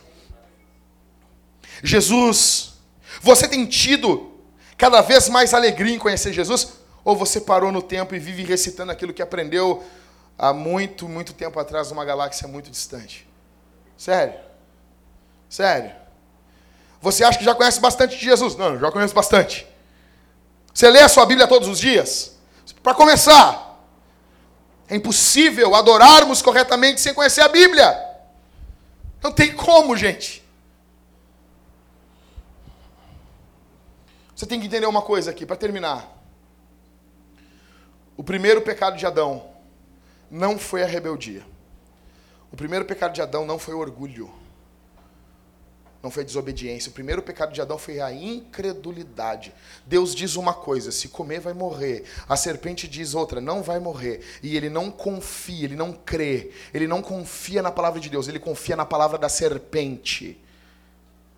Jesus, você tem tido cada vez mais alegria em conhecer Jesus? Ou você parou no tempo e vive recitando aquilo que aprendeu há muito, muito tempo atrás numa galáxia muito distante? Sério? Sério? Você acha que já conhece bastante de Jesus? Não, já conheço bastante. Você lê a sua Bíblia todos os dias? Para começar, é impossível adorarmos corretamente sem conhecer a Bíblia. Não tem como, gente. Você tem que entender uma coisa aqui, para terminar. O primeiro pecado de Adão não foi a rebeldia. O primeiro pecado de Adão não foi o orgulho. Não foi a desobediência. O primeiro pecado de Adão foi a incredulidade. Deus diz uma coisa: se comer, vai morrer. A serpente diz outra: não vai morrer. E ele não confia, ele não crê. Ele não confia na palavra de Deus, ele confia na palavra da serpente.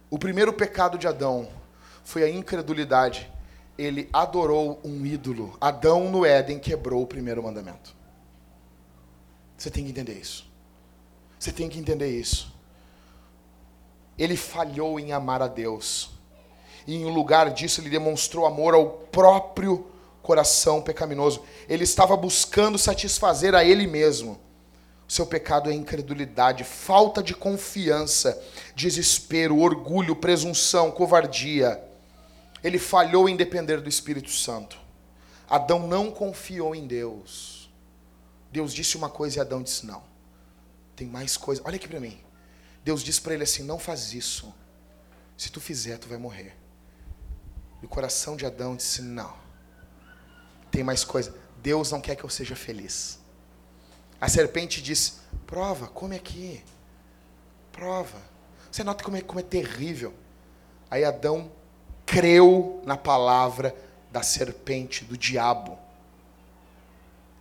O primeiro pecado de Adão foi a incredulidade. Ele adorou um ídolo. Adão no Éden quebrou o primeiro mandamento. Você tem que entender isso. Você tem que entender isso. Ele falhou em amar a Deus. E em lugar disso, ele demonstrou amor ao próprio coração pecaminoso. Ele estava buscando satisfazer a ele mesmo. Seu pecado é incredulidade, falta de confiança, desespero, orgulho, presunção, covardia. Ele falhou em depender do Espírito Santo. Adão não confiou em Deus. Deus disse uma coisa e Adão disse não. Tem mais coisa. Olha aqui para mim. Deus disse para ele assim: não faz isso. Se tu fizer, tu vai morrer. E o coração de Adão disse: não. Tem mais coisa. Deus não quer que eu seja feliz. A serpente disse: prova, come aqui. Prova. Você nota como é, como é terrível. Aí Adão creu na palavra da serpente, do diabo.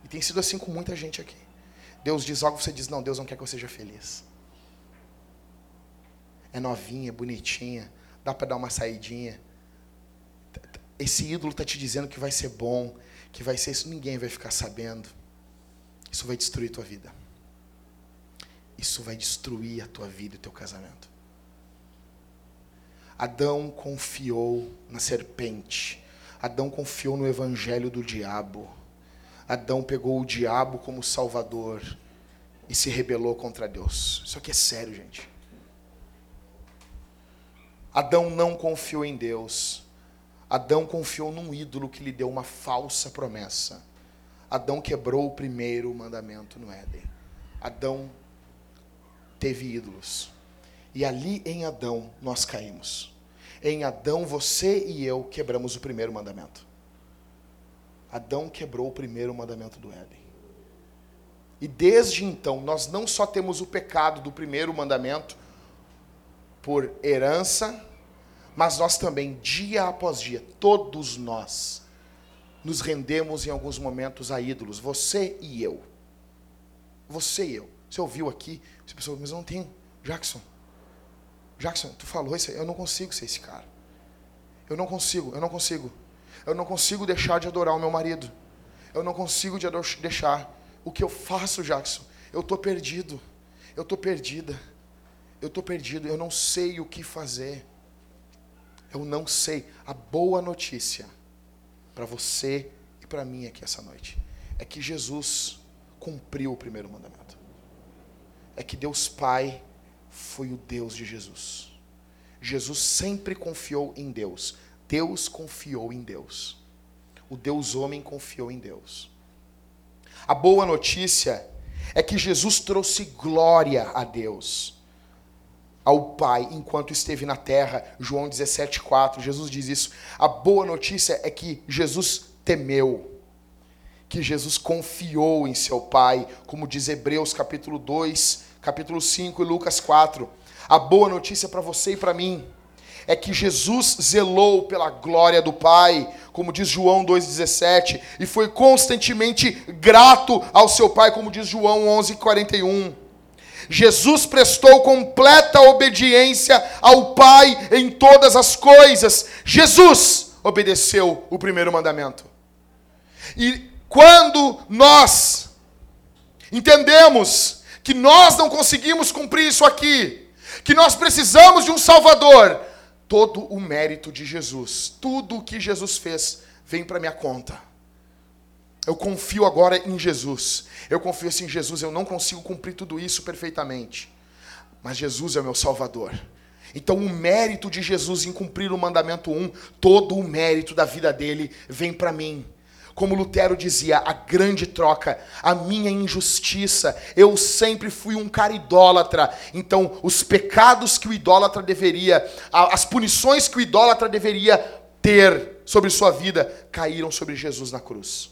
E tem sido assim com muita gente aqui. Deus diz algo, você diz, não, Deus não quer que eu seja feliz. É novinha, bonitinha, dá para dar uma saidinha. Esse ídolo está te dizendo que vai ser bom, que vai ser isso, ninguém vai ficar sabendo. Isso vai destruir tua vida. Isso vai destruir a tua vida e o teu casamento. Adão confiou na serpente. Adão confiou no evangelho do diabo. Adão pegou o diabo como salvador e se rebelou contra Deus. Isso aqui é sério, gente. Adão não confiou em Deus. Adão confiou num ídolo que lhe deu uma falsa promessa. Adão quebrou o primeiro mandamento no Éden. Adão teve ídolos. E ali em Adão nós caímos. Em Adão você e eu quebramos o primeiro mandamento. Adão quebrou o primeiro mandamento do Éden. E desde então nós não só temos o pecado do primeiro mandamento por herança, mas nós também, dia após dia, todos nós, nos rendemos em alguns momentos a ídolos, você e eu. Você e eu. Você ouviu aqui, você pensou, mas eu não tenho. Jackson, Jackson, tu falou isso eu não consigo ser esse cara. Eu não consigo, eu não consigo. Eu não consigo deixar de adorar o meu marido. Eu não consigo de deixar. O que eu faço, Jackson? Eu estou perdido. Eu estou perdida. Eu estou perdido. Eu não sei o que fazer. Eu não sei. A boa notícia para você e para mim aqui essa noite é que Jesus cumpriu o primeiro mandamento. É que Deus Pai foi o Deus de Jesus. Jesus sempre confiou em Deus. Deus confiou em Deus. O Deus homem confiou em Deus. A boa notícia é que Jesus trouxe glória a Deus, ao Pai, enquanto esteve na terra. João 17,4. Jesus diz isso. A boa notícia é que Jesus temeu que Jesus confiou em seu Pai, como diz Hebreus capítulo 2, capítulo 5 e Lucas 4. A boa notícia para você e para mim é que Jesus zelou pela glória do Pai, como diz João 2,17, e foi constantemente grato ao seu Pai, como diz João 11,41. Jesus prestou completa obediência ao Pai em todas as coisas. Jesus obedeceu o primeiro mandamento. E quando nós entendemos que nós não conseguimos cumprir isso aqui, que nós precisamos de um Salvador. Todo o mérito de Jesus, tudo o que Jesus fez, vem para minha conta. Eu confio agora em Jesus. Eu confio assim, Jesus, eu não consigo cumprir tudo isso perfeitamente. Mas Jesus é o meu Salvador. Então, o mérito de Jesus em cumprir o mandamento 1, todo o mérito da vida dele vem para mim. Como Lutero dizia, a grande troca, a minha injustiça. Eu sempre fui um cara idólatra. Então, os pecados que o idólatra deveria, as punições que o idólatra deveria ter sobre sua vida caíram sobre Jesus na cruz.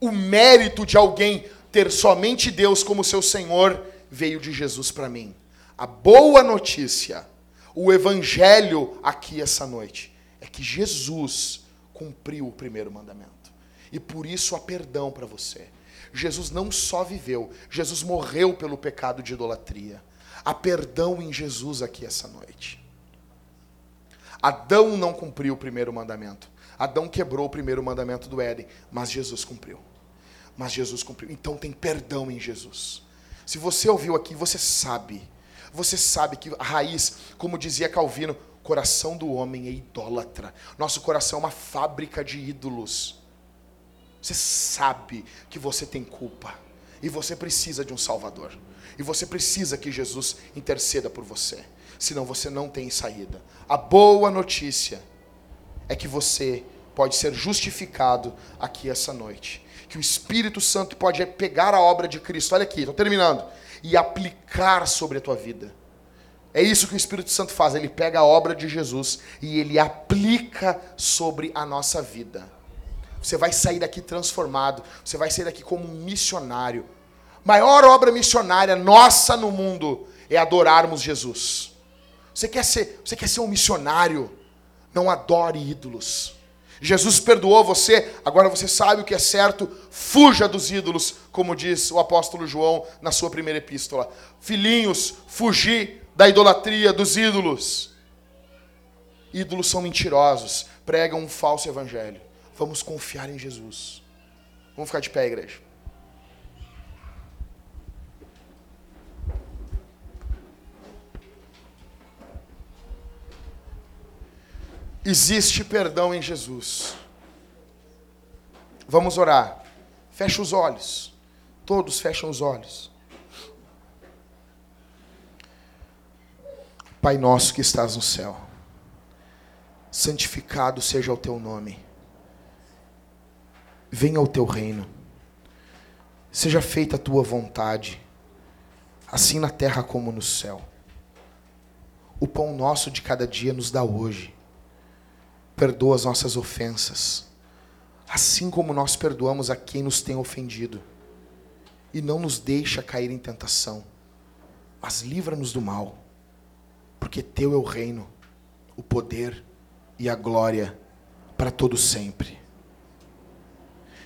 O mérito de alguém ter somente Deus como seu Senhor veio de Jesus para mim. A boa notícia, o evangelho aqui essa noite, é que Jesus cumpriu o primeiro mandamento. E por isso há perdão para você. Jesus não só viveu, Jesus morreu pelo pecado de idolatria. Há perdão em Jesus aqui essa noite. Adão não cumpriu o primeiro mandamento. Adão quebrou o primeiro mandamento do Éden, mas Jesus cumpriu. Mas Jesus cumpriu. Então tem perdão em Jesus. Se você ouviu aqui, você sabe. Você sabe que a raiz, como dizia Calvino, coração do homem é idólatra. Nosso coração é uma fábrica de ídolos. Você sabe que você tem culpa e você precisa de um Salvador. E você precisa que Jesus interceda por você. Senão você não tem saída. A boa notícia é que você pode ser justificado aqui essa noite. Que o Espírito Santo pode pegar a obra de Cristo, olha aqui, estou terminando, e aplicar sobre a tua vida. É isso que o Espírito Santo faz, ele pega a obra de Jesus e ele aplica sobre a nossa vida. Você vai sair daqui transformado, você vai sair daqui como um missionário. Maior obra missionária nossa no mundo é adorarmos Jesus. Você quer ser, você quer ser um missionário? Não adore ídolos. Jesus perdoou você, agora você sabe o que é certo, fuja dos ídolos, como diz o apóstolo João na sua primeira epístola. Filhinhos, fugir da idolatria dos ídolos. Ídolos são mentirosos, pregam um falso evangelho. Vamos confiar em Jesus. Vamos ficar de pé, igreja. Existe perdão em Jesus. Vamos orar. Fecha os olhos. Todos fecham os olhos. Pai nosso que estás no céu, santificado seja o teu nome. Venha o teu reino. Seja feita a tua vontade, assim na terra como no céu. O pão nosso de cada dia nos dá hoje perdoa as nossas ofensas, assim como nós perdoamos a quem nos tem ofendido. E não nos deixa cair em tentação, mas livra-nos do mal, porque teu é o reino, o poder e a glória para todo sempre.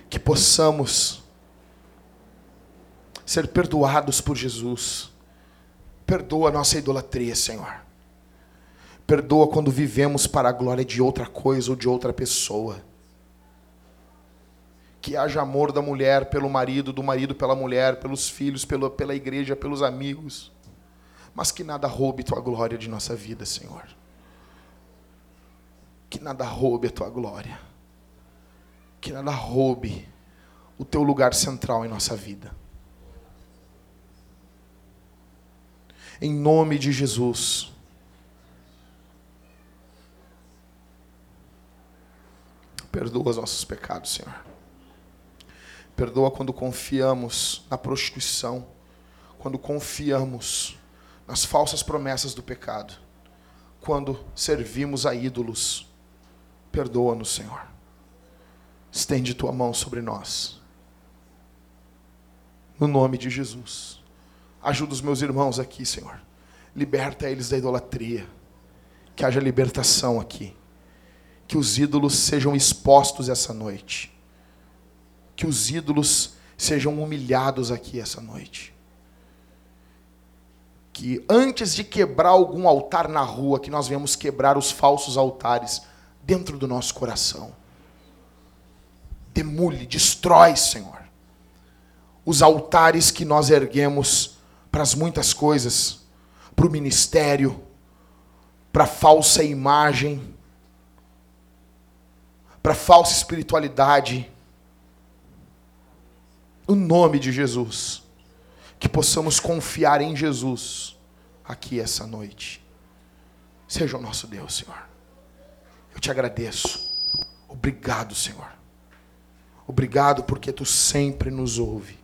Que possamos ser perdoados por Jesus. Perdoa a nossa idolatria, Senhor. Perdoa quando vivemos para a glória de outra coisa ou de outra pessoa. Que haja amor da mulher pelo marido, do marido pela mulher, pelos filhos, pela, pela igreja, pelos amigos. Mas que nada roube tua glória de nossa vida, Senhor. Que nada roube a tua glória. Que nada roube o teu lugar central em nossa vida. Em nome de Jesus. Perdoa os nossos pecados, Senhor. Perdoa quando confiamos na prostituição, quando confiamos nas falsas promessas do pecado, quando servimos a ídolos. Perdoa-nos, Senhor. Estende tua mão sobre nós. No nome de Jesus. Ajuda os meus irmãos aqui, Senhor. Liberta eles da idolatria. Que haja libertação aqui que os ídolos sejam expostos essa noite. Que os ídolos sejam humilhados aqui essa noite. Que antes de quebrar algum altar na rua, que nós venhamos quebrar os falsos altares dentro do nosso coração. Demule, destrói, Senhor, os altares que nós erguemos para as muitas coisas, para o ministério, para a falsa imagem para falsa espiritualidade. O nome de Jesus. Que possamos confiar em Jesus aqui essa noite. Seja o nosso Deus, Senhor. Eu te agradeço. Obrigado, Senhor. Obrigado porque tu sempre nos ouve.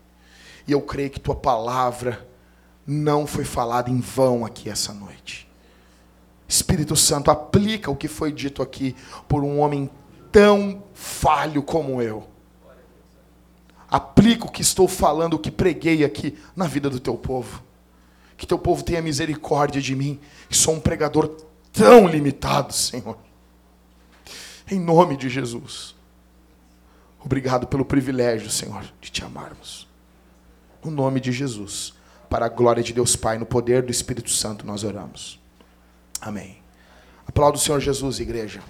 E eu creio que tua palavra não foi falada em vão aqui essa noite. Espírito Santo, aplica o que foi dito aqui por um homem tão falho como eu. Aplica o que estou falando, o que preguei aqui na vida do teu povo. Que teu povo tenha misericórdia de mim, que sou um pregador tão limitado, Senhor. Em nome de Jesus. Obrigado pelo privilégio, Senhor, de te amarmos. No nome de Jesus. Para a glória de Deus Pai, no poder do Espírito Santo, nós oramos. Amém. Aplauda o Senhor Jesus, igreja.